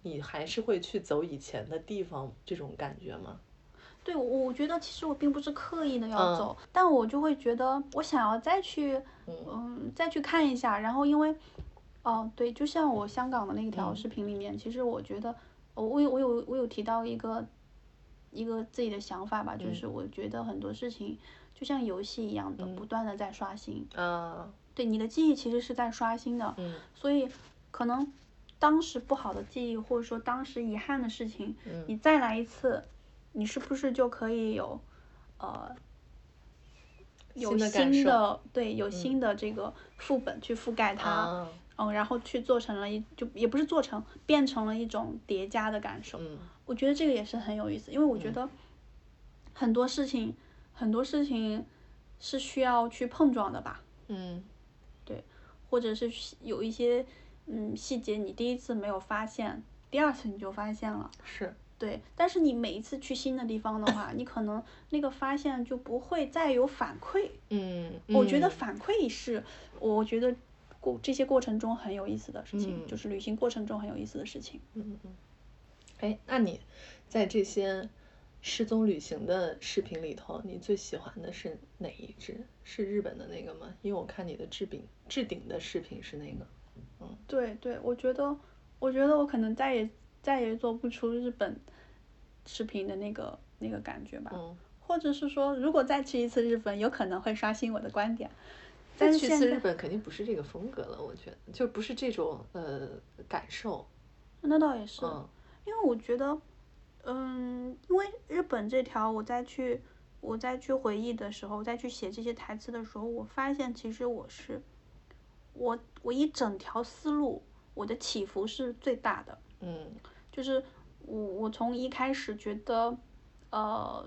你还是会去走以前的地方这种感觉吗？对，我觉得其实我并不是刻意的要走，但我就会觉得我想要再去，嗯，再去看一下。然后因为，哦，对，就像我香港的那条视频里面，其实我觉得，我有我有我有提到一个一个自己的想法吧，就是我觉得很多事情就像游戏一样的，不断的在刷新。嗯，对，你的记忆其实是在刷新的。嗯。所以可能当时不好的记忆，或者说当时遗憾的事情，你再来一次。你是不是就可以有，呃，有新的对，有新的这个副本去覆盖它，嗯，然后去做成了一就也不是做成，变成了一种叠加的感受。嗯，我觉得这个也是很有意思，因为我觉得很多事情很多事情是需要去碰撞的吧。嗯，对，或者是有一些嗯细节你第一次没有发现，第二次你就发现了。是。对，但是你每一次去新的地方的话，你可能那个发现就不会再有反馈。嗯，我觉得反馈是，我觉得过这些过程中很有意思的事情，就是旅行过程中很有意思的事情。嗯嗯。哎，那你在这些失踪旅行的视频里头，你最喜欢的是哪一支？是日本的那个吗？因为我看你的置顶置顶的视频是那个。嗯，对对，我觉得，我觉得我可能再也再也做不出日本。视频的那个那个感觉吧，或者是说，如果再去一次日本，有可能会刷新我的观点。再去一次日本肯定不是这个风格了，我觉得就不是这种呃感受。那倒也是，因为我觉得，嗯，因为日本这条我再去我再去回忆的时候，再去写这些台词的时候，我发现其实我是，我我一整条思路，我的起伏是最大的。嗯，就是我我从一开始觉得，呃，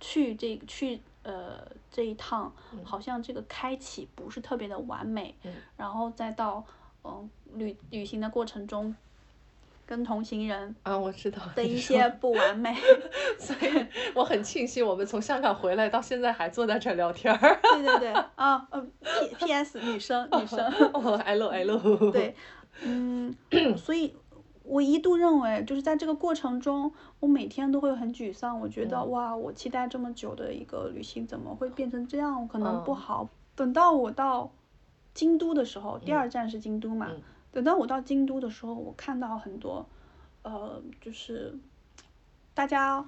去这去呃这一趟，好像这个开启不是特别的完美，然后再到嗯旅旅行的过程中。跟同行人啊，我知道的一些不完美，所以我很庆幸我们从香港回来到现在还坐在这聊天儿。对 对对，啊呃，P P S 女生女生。哦，L L。对，嗯，所以我一度认为，就是在这个过程中，我每天都会很沮丧。我觉得哇，我期待这么久的一个旅行，怎么会变成这样？可能不好。等到我到京都的时候，第二站是京都嘛。等到我到京都的时候，我看到很多，呃，就是大家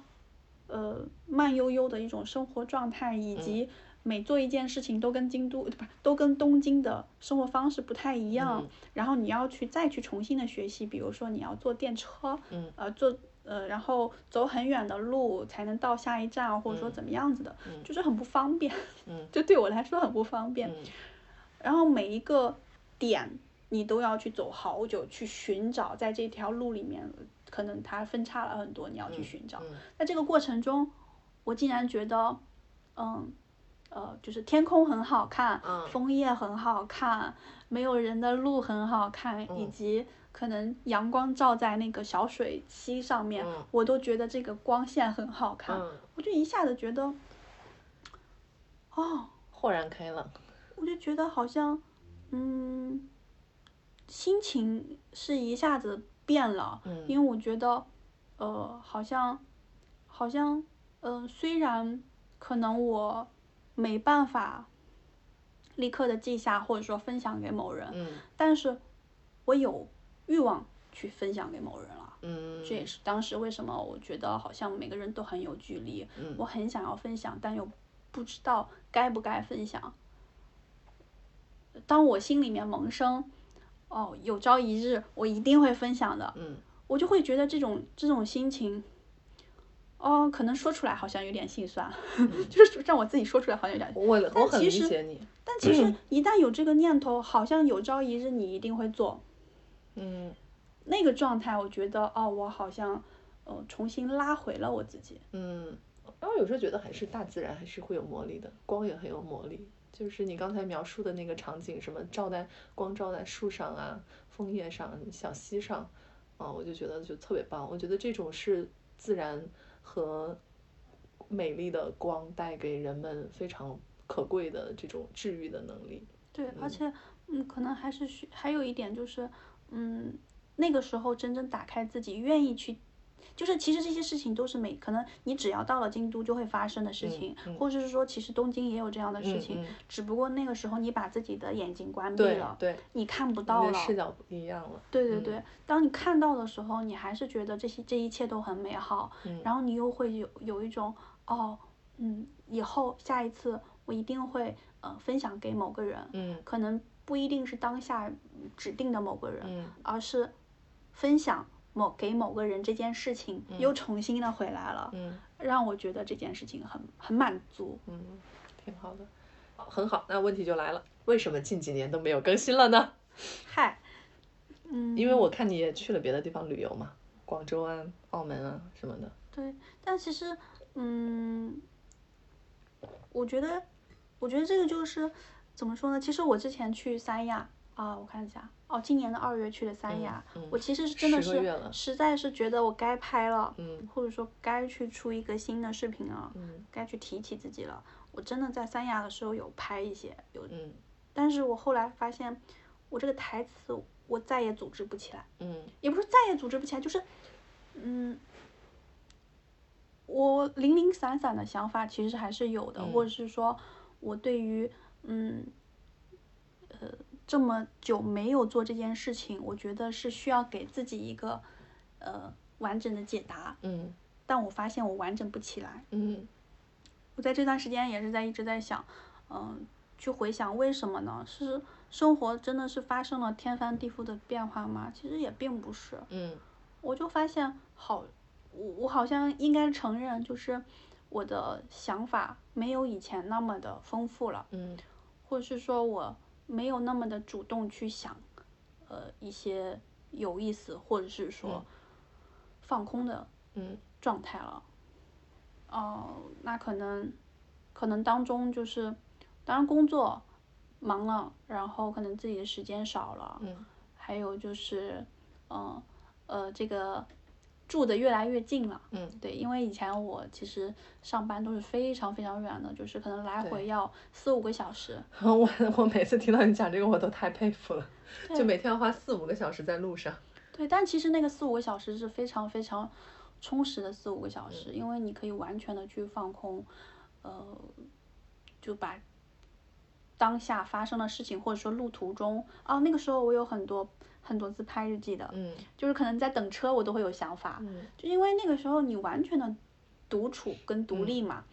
呃慢悠悠的一种生活状态，以及每做一件事情都跟京都不是都跟东京的生活方式不太一样。然后你要去再去重新的学习，比如说你要坐电车，呃，坐呃，然后走很远的路才能到下一站，或者说怎么样子的，就是很不方便。嗯 就对我来说很不方便。然后每一个点。你都要去走好久去寻找，在这条路里面，可能它分叉了很多，你要去寻找。在这个过程中，我竟然觉得，嗯，呃，就是天空很好看，枫叶很好看，没有人的路很好看，以及可能阳光照在那个小水溪上面，我都觉得这个光线很好看。我就一下子觉得，哦，豁然开朗。我就觉得好像，嗯。心情是一下子变了，因为我觉得，呃，好像，好像，嗯，虽然可能我没办法立刻的记下或者说分享给某人，但是我有欲望去分享给某人了，这也是当时为什么我觉得好像每个人都很有距离，我很想要分享，但又不知道该不该分享。当我心里面萌生。哦，有朝一日我一定会分享的。嗯，我就会觉得这种这种心情，哦，可能说出来好像有点心酸，就是让我自己说出来好像有点。我我很理解你。但其实一旦有这个念头，好像有朝一日你一定会做。嗯。那个状态，我觉得哦，我好像呃重新拉回了我自己。嗯，然后有时候觉得还是大自然还是会有魔力的，光也很有魔力。就是你刚才描述的那个场景，什么照在光照在树上啊、枫叶上、小溪上，啊，我就觉得就特别棒。我觉得这种是自然和美丽的光带给人们非常可贵的这种治愈的能力。对，而且嗯，可能还是需还有一点就是，嗯，那个时候真正打开自己，愿意去。就是其实这些事情都是每可能你只要到了京都就会发生的事情，或者是说其实东京也有这样的事情，只不过那个时候你把自己的眼睛关闭了，对，你看不到了，视角不一样了。对对对，当你看到的时候，你还是觉得这些这一切都很美好，然后你又会有有一种哦，嗯，以后下一次我一定会呃分享给某个人，嗯，可能不一定是当下指定的某个人，嗯，而是分享。某给某个人这件事情又重新的回来了，让我觉得这件事情很很满足，嗯，挺好的，很好。那问题就来了，为什么近几年都没有更新了呢？嗨，嗯，因为我看你也去了别的地方旅游嘛，广州啊、澳门啊什么的。对，但其实，嗯，我觉得，我觉得这个就是怎么说呢？其实我之前去三亚啊，我看一下。哦，今年的二月去的三亚，我其实是真的是实在是觉得我该拍了，或者说该去出一个新的视频了，该去提起自己了。我真的在三亚的时候有拍一些，有，但是我后来发现，我这个台词我再也组织不起来，也不是再也组织不起来，就是，嗯，我零零散散的想法其实还是有的，或者是说我对于，嗯，呃。这么久没有做这件事情，我觉得是需要给自己一个，呃，完整的解答。嗯。但我发现我完整不起来。嗯。我在这段时间也是在一直在想，嗯，去回想为什么呢？是生活真的是发生了天翻地覆的变化吗？其实也并不是。嗯。我就发现，好，我我好像应该承认，就是我的想法没有以前那么的丰富了，嗯或者是说我没有那么的主动去想，呃，一些有意思或者是说放空的嗯状态了。哦、那可能可能当中就是，当然工作忙了，然后可能自己的时间少了，嗯还有就是，嗯呃这个住的越来越近了。嗯对，因为以前我其实上班都是非常非常远的，就是可能来回要四五个小时。我 我每次听到你讲这个，我都太佩服了，就每天要花四五个小时在路上。对，但其实那个四五个小时是非常非常充实的四五个小时，因为你可以完全的去放空，呃，就把当下发生的事情，或者说路途中，啊，那个时候我有很多很多自拍日记的，嗯。就是可能在等车我都会有想法，嗯。就因为那个时候你完全的独处跟独立嘛，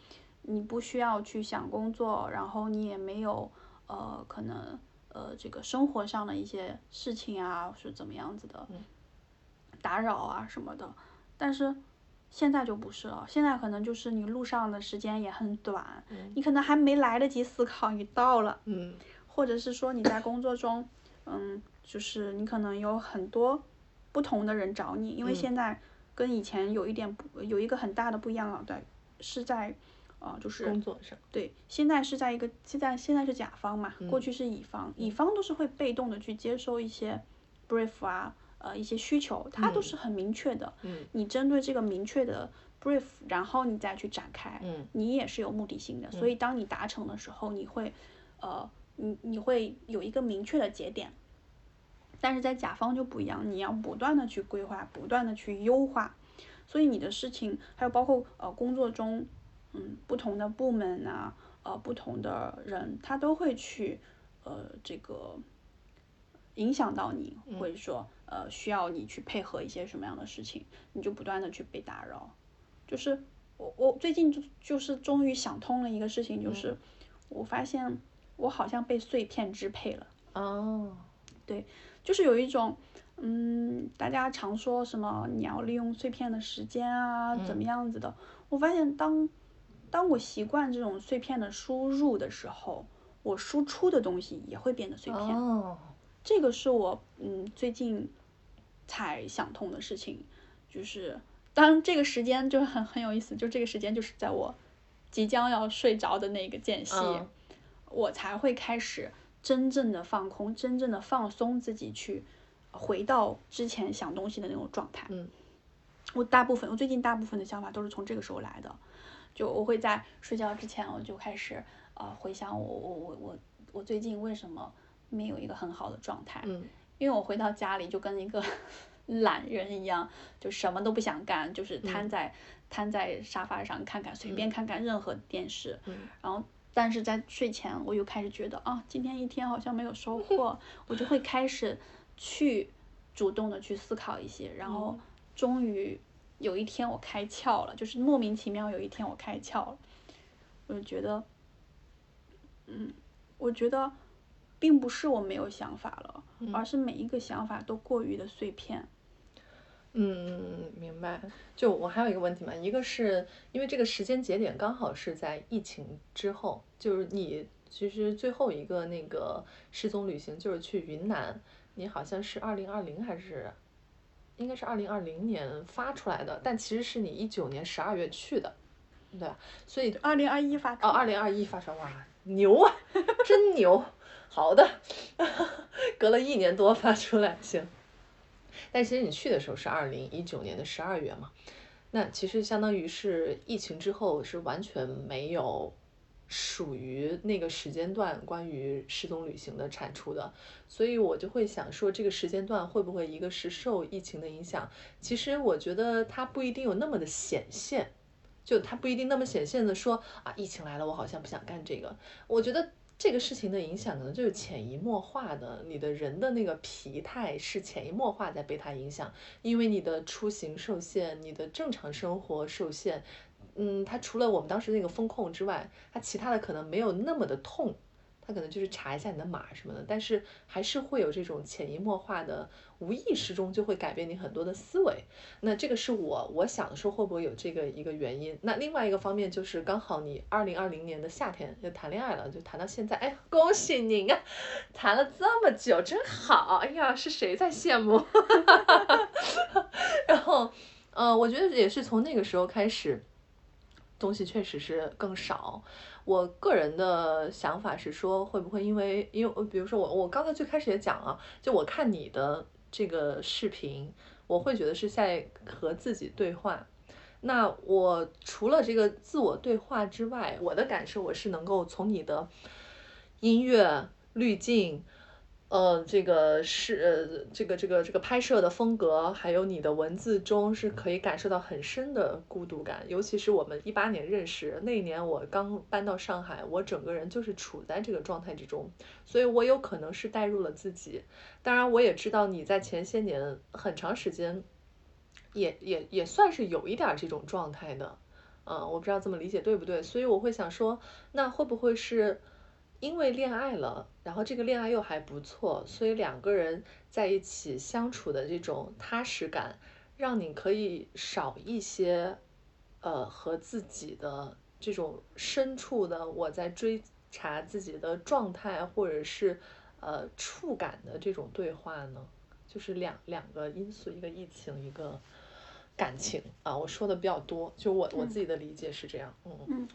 你不需要去想工作，然后你也没有呃可能呃这个生活上的一些事情啊是怎么样子的打扰啊什么的，但是现在就不是了，现在可能就是你路上的时间也很短，你可能还没来得及思考，你到了。嗯。或者是说你在工作中，嗯，就是你可能有很多不同的人找你，因为嗯现在跟以前有一点不有一个很大的不一样了，对，是在，呃，就是工作上。对，现在是在一个现在现在是甲方嘛，过去是乙方，乙方都是会被动的去接收一些 brief 啊，呃，一些需求，它都是很明确的，嗯你针对这个明确的 brief，然后你再去展开，嗯你也是有目的性的，所以当你达成的时候，你会，呃，你你会有一个明确的节点。但是在甲方就不一样，你要不断的去规划，不断的去优化，所以你的事情还有包括呃工作中，嗯，不同的部门啊，呃，不同的人，他都会去，呃，这个影响到你，或者说呃需要你去配合一些什么样的事情，你就不断的去被打扰。就是我我最近就就是终于想通了一个事情，就是我发现我好像被碎片支配了。哦，就是有一种，嗯，大家常说什么你要利用碎片的时间啊，怎么样子的？我发现当当我习惯这种碎片的输入的时候，我输出的东西也会变得碎片。哦，这个是我嗯最近才想通的事情，就是当这个时间就很很有意思，就这个时间就是在我即将要睡着的那个间隙，嗯我才会开始真正的放空，真正的放松自己，去回到之前想东西的那种状态。嗯，我大部分我最近大部分的想法都是从这个时候来的，就我会在睡觉之前我就开始呃回想我我我我我最近为什么没有一个很好的状态，嗯。因为我回到家里就跟一个 懒人一样，就什么都不想干，就是瘫在、瘫在沙发上看看随便看看任何电视，嗯。然后但是在睡前我又开始觉得啊，今天一天好像没有收 获，我就会开始去主动的去思考一些，然后终于有一天我开窍了，就是莫名其妙有一天我开窍了，我就觉得，嗯，我觉得并不是我没有想法了，而是每一个想法都过于的碎片。嗯，明白。就我还有一个问题嘛，一个是因为这个时间节点刚好是在疫情之后，就是你其实最后一个那个失踪旅行就是去云南，你好像是二零二零还是，应该是二零二零年发出来的，但其实是你一九年十二月去的，对吧？所以二零二一发哦，二零二一发烧，哇，牛啊，真牛！好的，隔了一年多发出来，行。但其实你去的时候是二零一九年的十二月嘛，那其实相当于是疫情之后是完全没有属于那个时间段关于失踪旅行的产出的，所以我就会想说，这个时间段会不会一个是受疫情的影响？其实我觉得它不一定有那么的显现。就它不一定那么显现的说啊，疫情来了，我好像不想干这个。我觉得这个事情的影响可能就是潜移默化的，你的人的那个疲态是潜移默化在被它影响，因为你的出行受限，你的正常生活受限。嗯，它除了我们当时那个风控之外，它其他的可能没有那么的痛，他可能就是查一下你的码什么的，但是还是会有这种潜移默化的，无意识中就会改变你很多的思维。那这个是我我想的时候会不会有这个一个原因？那另外一个方面就是刚好你二零二零年的夏天就谈恋爱了，就谈到现在，哎，恭喜您啊，谈了这么久，真好。哎呀，是谁在羡慕？然后，呃，我觉得也是从那个时候开始，东西确实是更少。我个人的想法是说，会不会因为因为比如说我我刚才最开始也讲了，就我看你的这个视频，我会觉得是在和自己对话。那我除了这个自我对话之外，我的感受我是能够从你的音乐滤镜。呃，这个是呃，这个这个这个拍摄的风格，还有你的文字中是可以感受到很深的孤独感。尤其是我们一八年认识那一年，我刚搬到上海，我整个人就是处在这个状态之中，所以我有可能是带入了自己。当然，我也知道你在前些年很长时间，也也也算是有一点这种状态的。嗯，我不知道这么理解对不对，所以我会想说，那会不会是？因为恋爱了，然后这个恋爱又还不错，所以两个人在一起相处的这种踏实感，让你可以少一些，呃，和自己的这种深处的我在追查自己的状态，或者是呃触感的这种对话呢？就是两两个因素，一个疫情，一个。感情啊，我说的比较多，就我我自己的理解是这样，嗯嗯，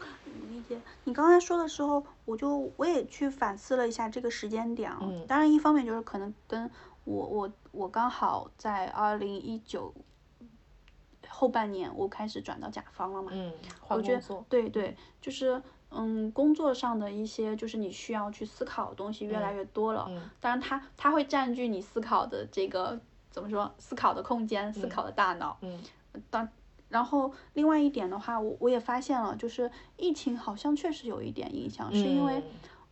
理解。你刚才说的时候，我就我也去反思了一下这个时间点啊。嗯。当然，一方面就是可能跟我我我刚好在二零一九后半年我开始转到甲方了嘛。嗯。我觉得对对，就是嗯，工作上的一些就是你需要去思考的东西越来越多了。嗯。当然，它它会占据你思考的这个。怎么说？思考的空间，思考的大脑。嗯。当，然后另外一点的话，我我也发现了，就是疫情好像确实有一点影响，是因为，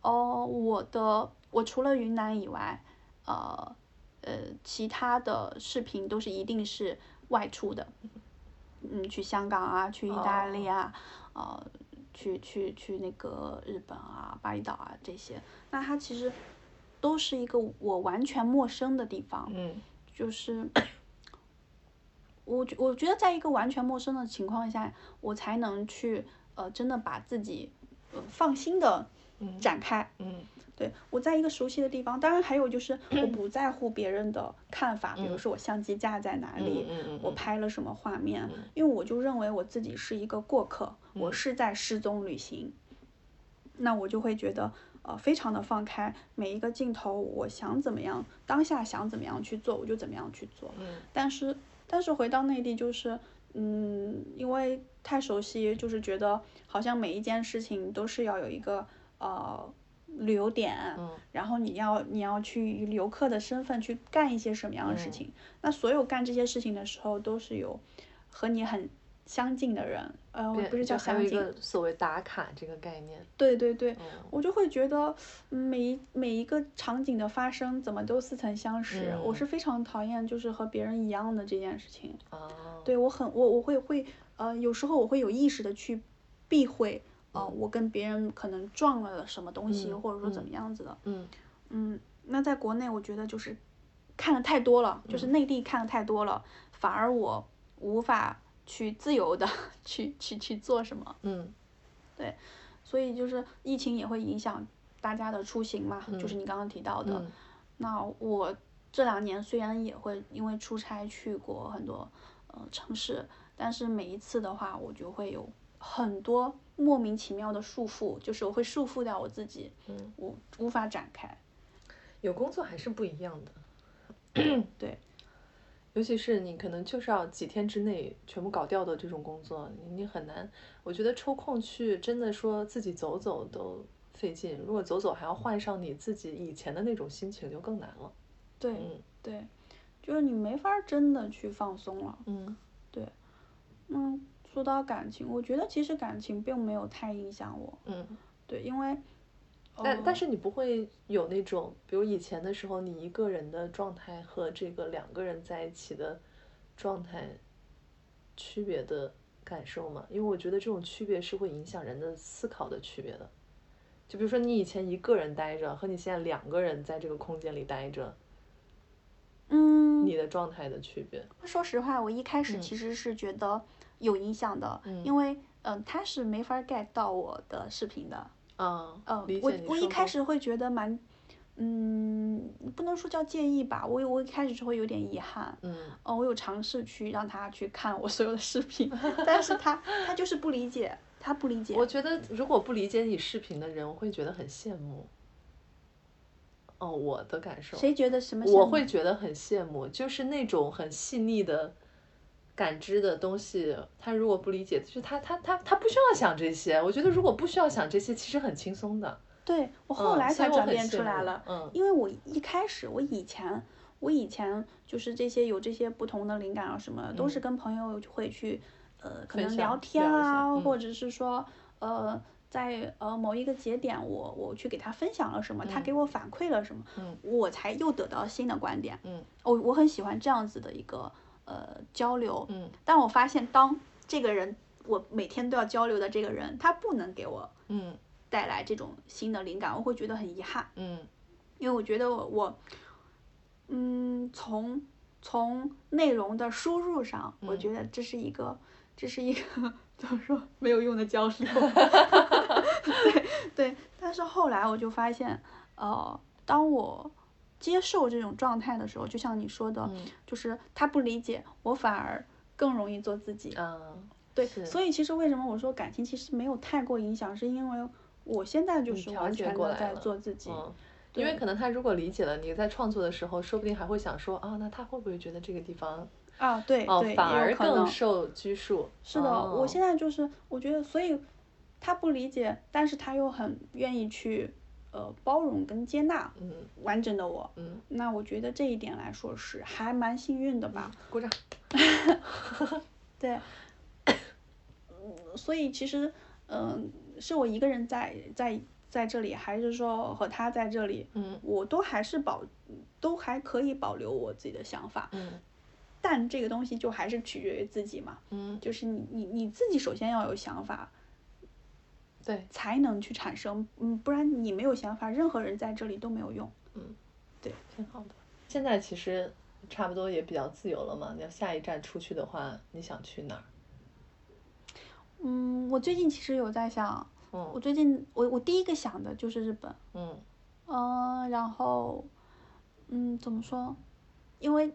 哦，我的我除了云南以外，呃呃，其他的视频都是一定是外出的，嗯，去香港啊，去意大利啊，呃，去去去那个日本啊，巴厘岛啊这些，那它其实都是一个我完全陌生的地方。嗯。就是，我觉我觉得在一个完全陌生的情况下，我才能去呃真的把自己呃放心的展开。嗯，对我在一个熟悉的地方，当然还有就是 我不在乎别人的看法，比如说我相机架在哪里，我拍了什么画面，因为我就认为我自己是一个过客，我是在失踪旅行，那我就会觉得。呃，非常的放开，每一个镜头，我想怎么样，当下想怎么样去做，我就怎么样去做。嗯。但是，但是回到内地就是，嗯，因为太熟悉，就是觉得好像每一件事情都是要有一个呃旅游点，嗯。然后你要你要去以游客的身份去干一些什么样的事情？那所有干这些事情的时候，都是有和你很。相近的人，呃，不是叫相近，所谓打卡这个概念。对对对，我就会觉得每一每一个场景的发生怎么都似曾相识，我是非常讨厌就是和别人一样的这件事情。哦。对我很我我会会呃有时候我会有意识的去避讳呃我跟别人可能撞了什么东西或者说怎么样子的。嗯。嗯，那在国内我觉得就是看的太多了，就是内地看的太多了，反而我无法。去自由的去去去做什么？嗯，对，所以就是疫情也会影响大家的出行嘛，就是你刚刚提到的。那我这两年虽然也会因为出差去过很多呃城市，但是每一次的话，我就会有很多莫名其妙的束缚，就是我会束缚掉我自己，嗯，我无法展开。有工作还是不一样的。对。尤其是你可能就是要几天之内全部搞掉的这种工作，你很难。我觉得抽空去真的说自己走走都费劲，如果走走还要换上你自己以前的那种心情，就更难了。对，对，就是你没法真的去放松了。嗯，对。嗯，说到感情，我觉得其实感情并没有太影响我。嗯，对，因为。但但是你不会有那种，比如以前的时候，你一个人的状态和这个两个人在一起的状态区别的感受吗？因为我觉得这种区别是会影响人的思考的区别的。就比如说你以前一个人待着，和你现在两个人在这个空间里待着，嗯，你的状态的区别。说实话，我一开始嗯其实是觉得有影响的，嗯因为嗯、呃他是没法 get 到我的视频的，啊，嗯、理我我一开始会觉得蛮，嗯，不能说叫介意吧，我我一开始就会有点遗憾，嗯哦，我有尝试去让他去看我所有的视频，但是他 他就是不理解，他不理解。我觉得如果不理解你视频的人，我会觉得很羡慕。哦，我的感受，谁觉得什么我会觉得很羡慕，就是那种很细腻的感知的东西，他如果不理解，就是他他他他不需要想这些。我觉得如果不需要想这些，其实很轻松的。对我后嗯来才转变出来了，嗯因为我一开始我以前我以前就是这些有这些不同的灵感啊什么，都是跟朋友会去呃可能聊天啊，嗯或者是说呃。在呃某一个节点我，我去给他分享了什么，他给我反馈了什么，嗯我才又得到新的观点。嗯我我很喜欢这样子的一个呃交流。嗯但我发现，当这个人我每天都要交流的这个人，他不能给我嗯带来这种新的灵感，我会觉得很遗憾。嗯因为我觉得我我，嗯，从从内容的输入上，我嗯觉得这是一个这是一个 怎么说没有用的交流。对对，但是后来我就发现，呃，当我接受这种状态的时候，就像你说的，嗯就是他不理解，我反而更容易做自己。嗯，对，所以其实为什么我说感情其实没有太过影响，是因为我现在就是完全的在做自己。嗯，因为可能他如果理解了你在创作的时候，说不定还会想说啊，那他会不会觉得这个地方啊，对哦对，反而更。受拘束？是的，我哦现在就是我觉得，所以他不理解，但是他又很愿意去呃包容跟接纳嗯完整的我。嗯，那我觉得这一点来说是还蛮幸运的吧。鼓掌。对，嗯所以其实，嗯、是我一个人在在在这里，还是说和他在这里，嗯我都还是保，都还可以保留我自己的想法。嗯但这个东西就还是取决于自己嘛，嗯，就是你你你自己首先要有想法，对，才能去产生，嗯，不然你没有想法，任何人在这里都没有用。嗯，对挺好的。现在其实差不多也比较自由了嘛。你要下一站出去的话，你想去哪儿？嗯，我最近其实有在想，嗯我嗯最近我我第一个想的就是日本，嗯嗯、然后，嗯，怎么说？因为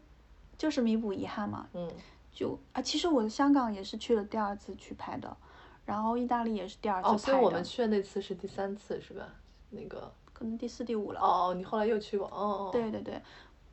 就是弥补遗憾嘛，嗯就啊，其实我香港也是去了第二次去拍的，然后意大利也是第二次哦，所以我们，去的那次是第三次是吧？那个可能第四、第五了。哦哦，你后来又去过哦哦。对对对，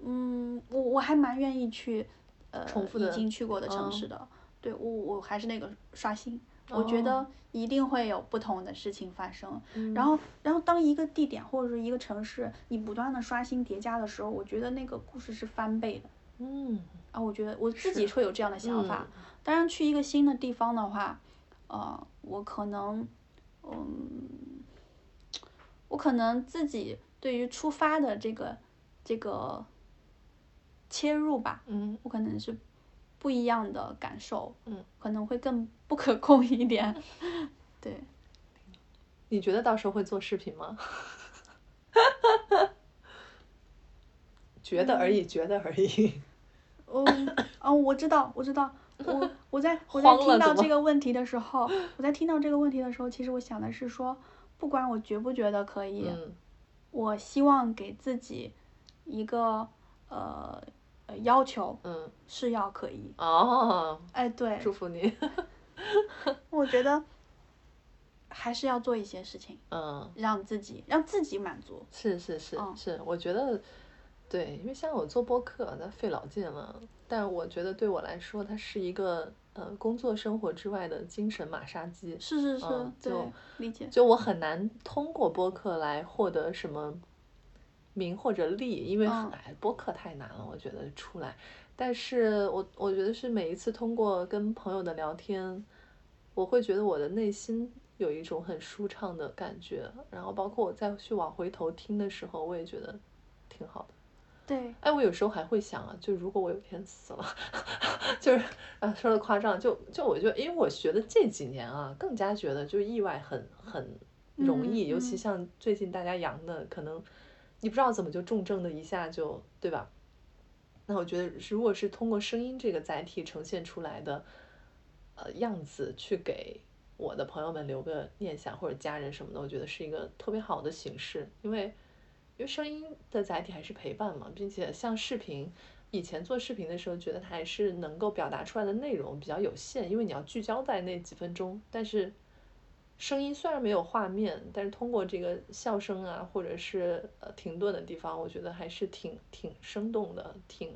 嗯，我我还蛮愿意去，呃，已重复的经去过的城嗯市的。对我我还是那个刷新，我觉哦得一定会有不同的事情发生。嗯然后然后当一个地点或者是一个城市，你不断的刷新叠加的时候，我觉得那个故事是翻倍的。嗯啊，我觉得我自己会有这样的想法。当然，去一个新的地方的话，呃，我可能，嗯，我可能自己对于出发的这个这个切入吧，嗯我可能是不一样的感受，嗯，可能会更不可控一点。对，你觉得到时候会做视频吗？觉得而已，觉得而已。嗯，哦，我知道，我知道，我我在我在听到这个问题的时候，我在听到这个问题的时候，其实我想的是说，不管我觉不觉得可以，嗯我希望给自己一个呃呃要求嗯是要可以。哦，哎，对，祝福你。我觉得还是要做一些事情，嗯，让自己让自己满足。是是是嗯是，我觉得对，因为像我做播客，那费老劲了。但我觉得对我来说，它是一个呃工作生活之外的精神马杀鸡。是是是，嗯对就，理解。就我很难通过播客来获得什么名或者利，因为嗯哎，播客太难了，我觉得出来。但是我我觉得是每一次通过跟朋友的聊天，我会觉得我的内心有一种很舒畅的感觉，然后包括我再去往回头听的时候，我也觉得挺好的。对，哎，我有时候还会想啊，就如果我有一天死了，就是啊，说的夸张，就就我就因为我觉得这几年啊，更加觉得就意外很很容易，嗯尤其嗯。像最近大家阳的，可能你不知道怎么就重症的一下就对吧？那我觉得，如果是通过声音这个载体呈现出来的，呃样子去给我的朋友们留个念想或者家人什么的，我觉得是一个特别好的形式，因为因为声音的载体还是陪伴嘛，并且像视频，以前做视频的时候，觉得它还是能够表达出来的内容比较有限，因为你要聚焦在那几分钟，但是。声音虽然没有画面，但是通过这个笑声啊，或者是呃停顿的地方，我觉得还是挺挺生动的，挺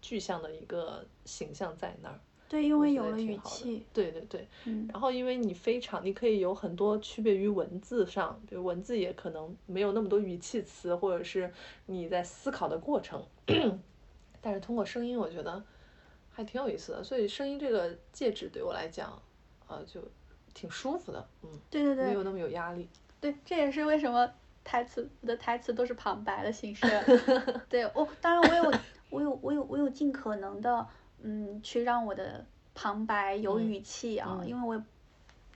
具象的一个形象在那儿。对，因为有了语气，对对对，嗯然后因为你非常，你可以有很多区别于文字上，比如文字也可能没有那么多语气词，或者是你在思考的过程，但是通过声音，我觉得还挺有意思的。所以声音这个介质对我来讲，呃，就挺舒服的，嗯，对对对没有那么有压力。对，这也是为什么台词我的台词都是旁白的形式。对，我当然我有我有我有我有尽可能的嗯去让我的旁白有嗯语气啊，嗯因为我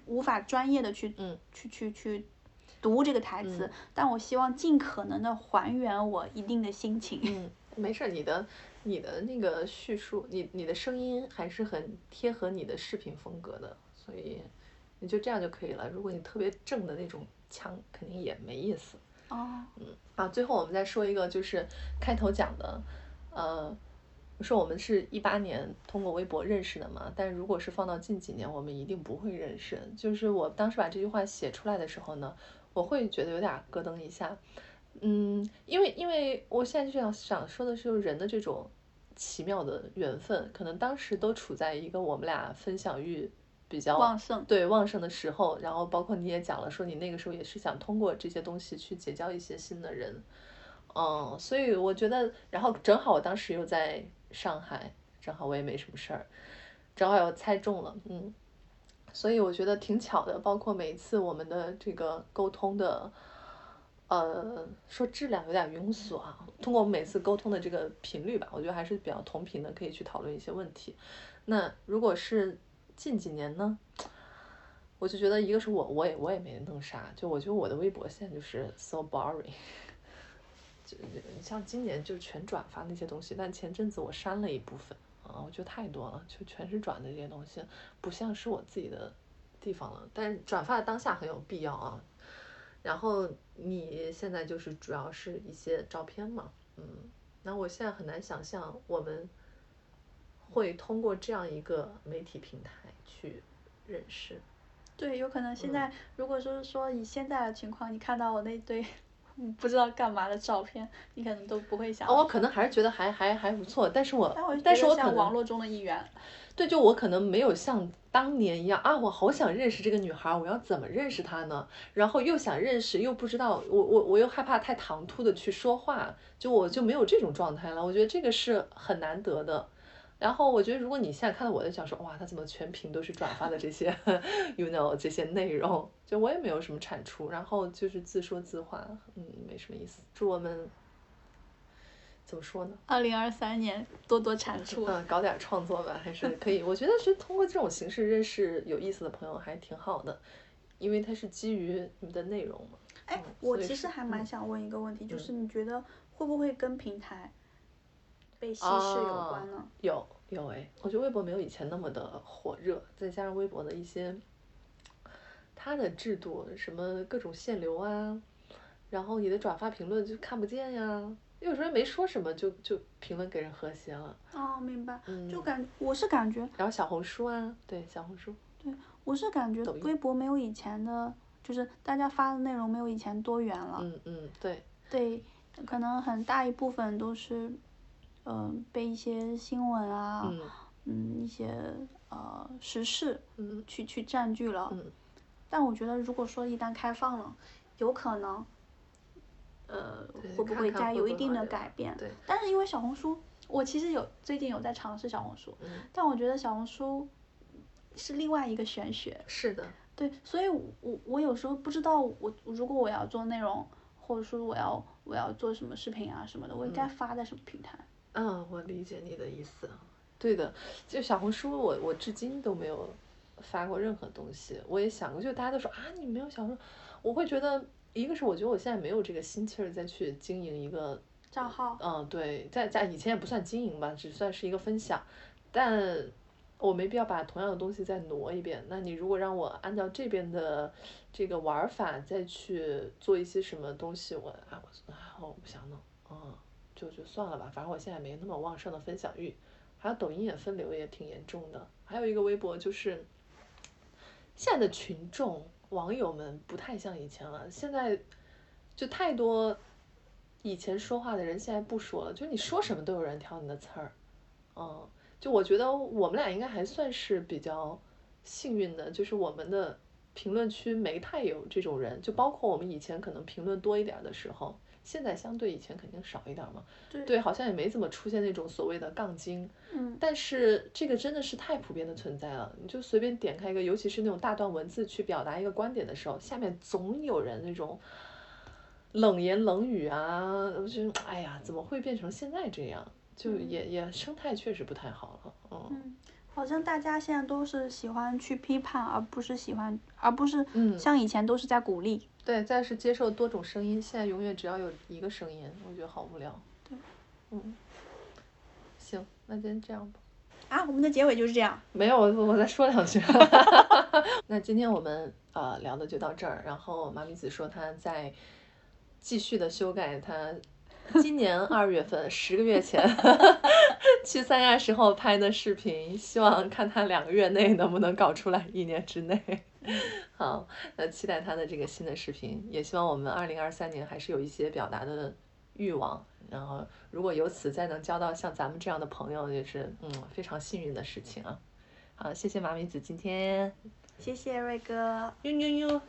无法专业的去嗯去去去读这个台词，但我希望尽可能的还原我一定的心情。嗯，没事儿，你的你的那个叙述，你你的声音还是很贴合你的视频风格的，所以你就这样就可以了。如果你特别正的那种腔，肯定也没意思。哦，嗯啊，最后我们再说一个，就是开头讲的，呃，我说我们是一八年通过微博认识的嘛，但如果是放到近几年，我们一定不会认识。就是我当时把这句话写出来的时候呢，我会觉得有点咯噔一下，嗯，因为因为我现在就想想说的是人的这种奇妙的缘分，可能当时都处在一个我们俩分享欲比较旺盛。对旺盛的时候，然后包括你也讲了，说你那个时候也是想通过这些东西去结交一些新的人，嗯，所以我觉得，然后正好我当时又在上海，正好我也没什么事儿，正好又猜中了，嗯，所以我觉得挺巧的，包括每一次我们的这个沟通的。呃，说质量有点庸俗啊。通过我们每次沟通的这个频率吧，我觉得还是比较同频的，可以去讨论一些问题。那如果是近几年呢，我就觉得一个是我我也我也没弄啥，就我觉得我的微博现在就是 so boring，就你像今年就全转发那些东西，但前阵子我删了一部分啊，我觉得太多了，就全是转的这些东西，不像是我自己的地方了。但是转发的当下很有必要啊。然后你现在就是主要是一些照片嘛，嗯，那我现在很难想象我们会通过这样一个媒体平台去认识。对，有可能嗯现在、如果说是说以现在的情况，你看到我那堆嗯不知道干嘛的照片，你可能都不会想。哦，我可能还是觉得还还还不错，但是我但是我可能觉得像网络中的一员。对，就我可能没有像当年一样啊，我好想认识这个女孩儿，我要怎么认识她呢？然后又想认识，又不知道，我我我又害怕太唐突的去说话，就我就没有这种状态了。我觉得这个是很难得的。然后我觉得，如果你现在看到我的小说，哇，他怎么全屏都是转发的这些，you know 这些内容，就我也没有什么产出，然后就是自说自话，嗯，没什么意思。祝我们怎么说呢？二零二三年多多产出。嗯，搞点创作吧，还是可以。我觉得是通过这种形式认识有意思的朋友还挺好的，因为它是基于你们的内容嘛。哎嗯，我其实还蛮嗯想问一个问题，就是嗯你觉得会不会跟平台被稀释有啊关呢？有有哎，我觉得微博没有以前那么的火热，再加上微博的一些它的制度，什么各种限流啊，然后你的转发评论就看不见呀，有时候没说什么就就评论给人和谐了。哦，明白。嗯，就感我是感觉然后小红书啊，对小红书，对我是感觉微博没有以前的，就是大家发的内容没有以前多元了。嗯嗯对，对，可能很大一部分都是，嗯、被一些新闻啊，嗯嗯，一些呃时事嗯去去占据了。嗯但我觉得，如果说一旦开放了，有可能，呃，会不会看看会加有一定的改变？对，但是因为小红书，我其实有最近有在尝试小红书，嗯但我觉得小红书是另外一个玄学。是的。对，所以我我我有时候不知道我如果我要做内容，或者说我要我要做什么视频啊什么的，我应该发在什么平台？嗯，我理解你的意思。对的，就小红书我，我至今都没有发过任何东西。我也想过，就大家都说啊，你没有小红书，我会觉得，一个是我觉得我现在没有这个心气儿再去经营一个账号，嗯，对，在在以前也不算经营吧，只算是一个分享，但我没必要把同样的东西再挪一遍。那你如果让我按照这边的这个玩法再去做一些什么东西，我啊我啊我不想弄，嗯，就就算了吧，反正我现在没那么旺盛的分享欲。还有抖音也分流也挺严重的，还有一个微博就是，现在的群众网友们不太像以前了，现在就太多以前说话的人现在不说了，就你说什么都有人挑你的刺儿，嗯，就我觉得我们俩应该还算是比较幸运的，就是我们的评论区没太有这种人，就包括我们以前可能评论多一点的时候，现在相对以前肯定少一点儿嘛，对。对，好像也没怎么出现那种所谓的杠精，嗯，但是这个真的是太普遍的存在了，你就随便点开一个，尤其是那种大段文字去表达一个观点的时候，下面总有人那种冷言冷语啊，我觉得哎呀，怎么会变成现在这样？就也也生态确实不太好了，嗯。嗯，好像大家现在都是喜欢去批判，而不是喜欢，而不是嗯。像以前都是在鼓励。对，再是接受多种声音，现在永远只要有一个声音，我觉得好无聊。对，嗯，行，那今天这样吧。啊，我们的结尾就是这样。没有，我我再说两句。那今天我们呃聊的就到这儿，然后马米子说她在继续的修改她 今年二月份十个月前 去三亚时候拍的视频，希望看他两个月内能不能搞出来，一年之内。好，那期待他的这个新的视频，也希望我们二零二三年还是有一些表达的欲望，然后如果由此再能交到像咱们这样的朋友，也是嗯非常幸运的事情啊。好，谢谢马米子今天，谢谢瑞哥。呦呦呦。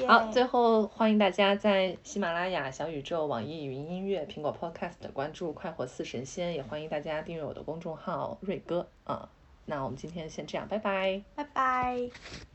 耶好，最后欢迎大家在喜马拉雅、小宇宙、网易云音乐、苹果 Podcast 关注“快活似神仙”，也欢迎大家订阅我的公众号“瑞哥”啊。那我们今天先这样，拜拜。拜拜。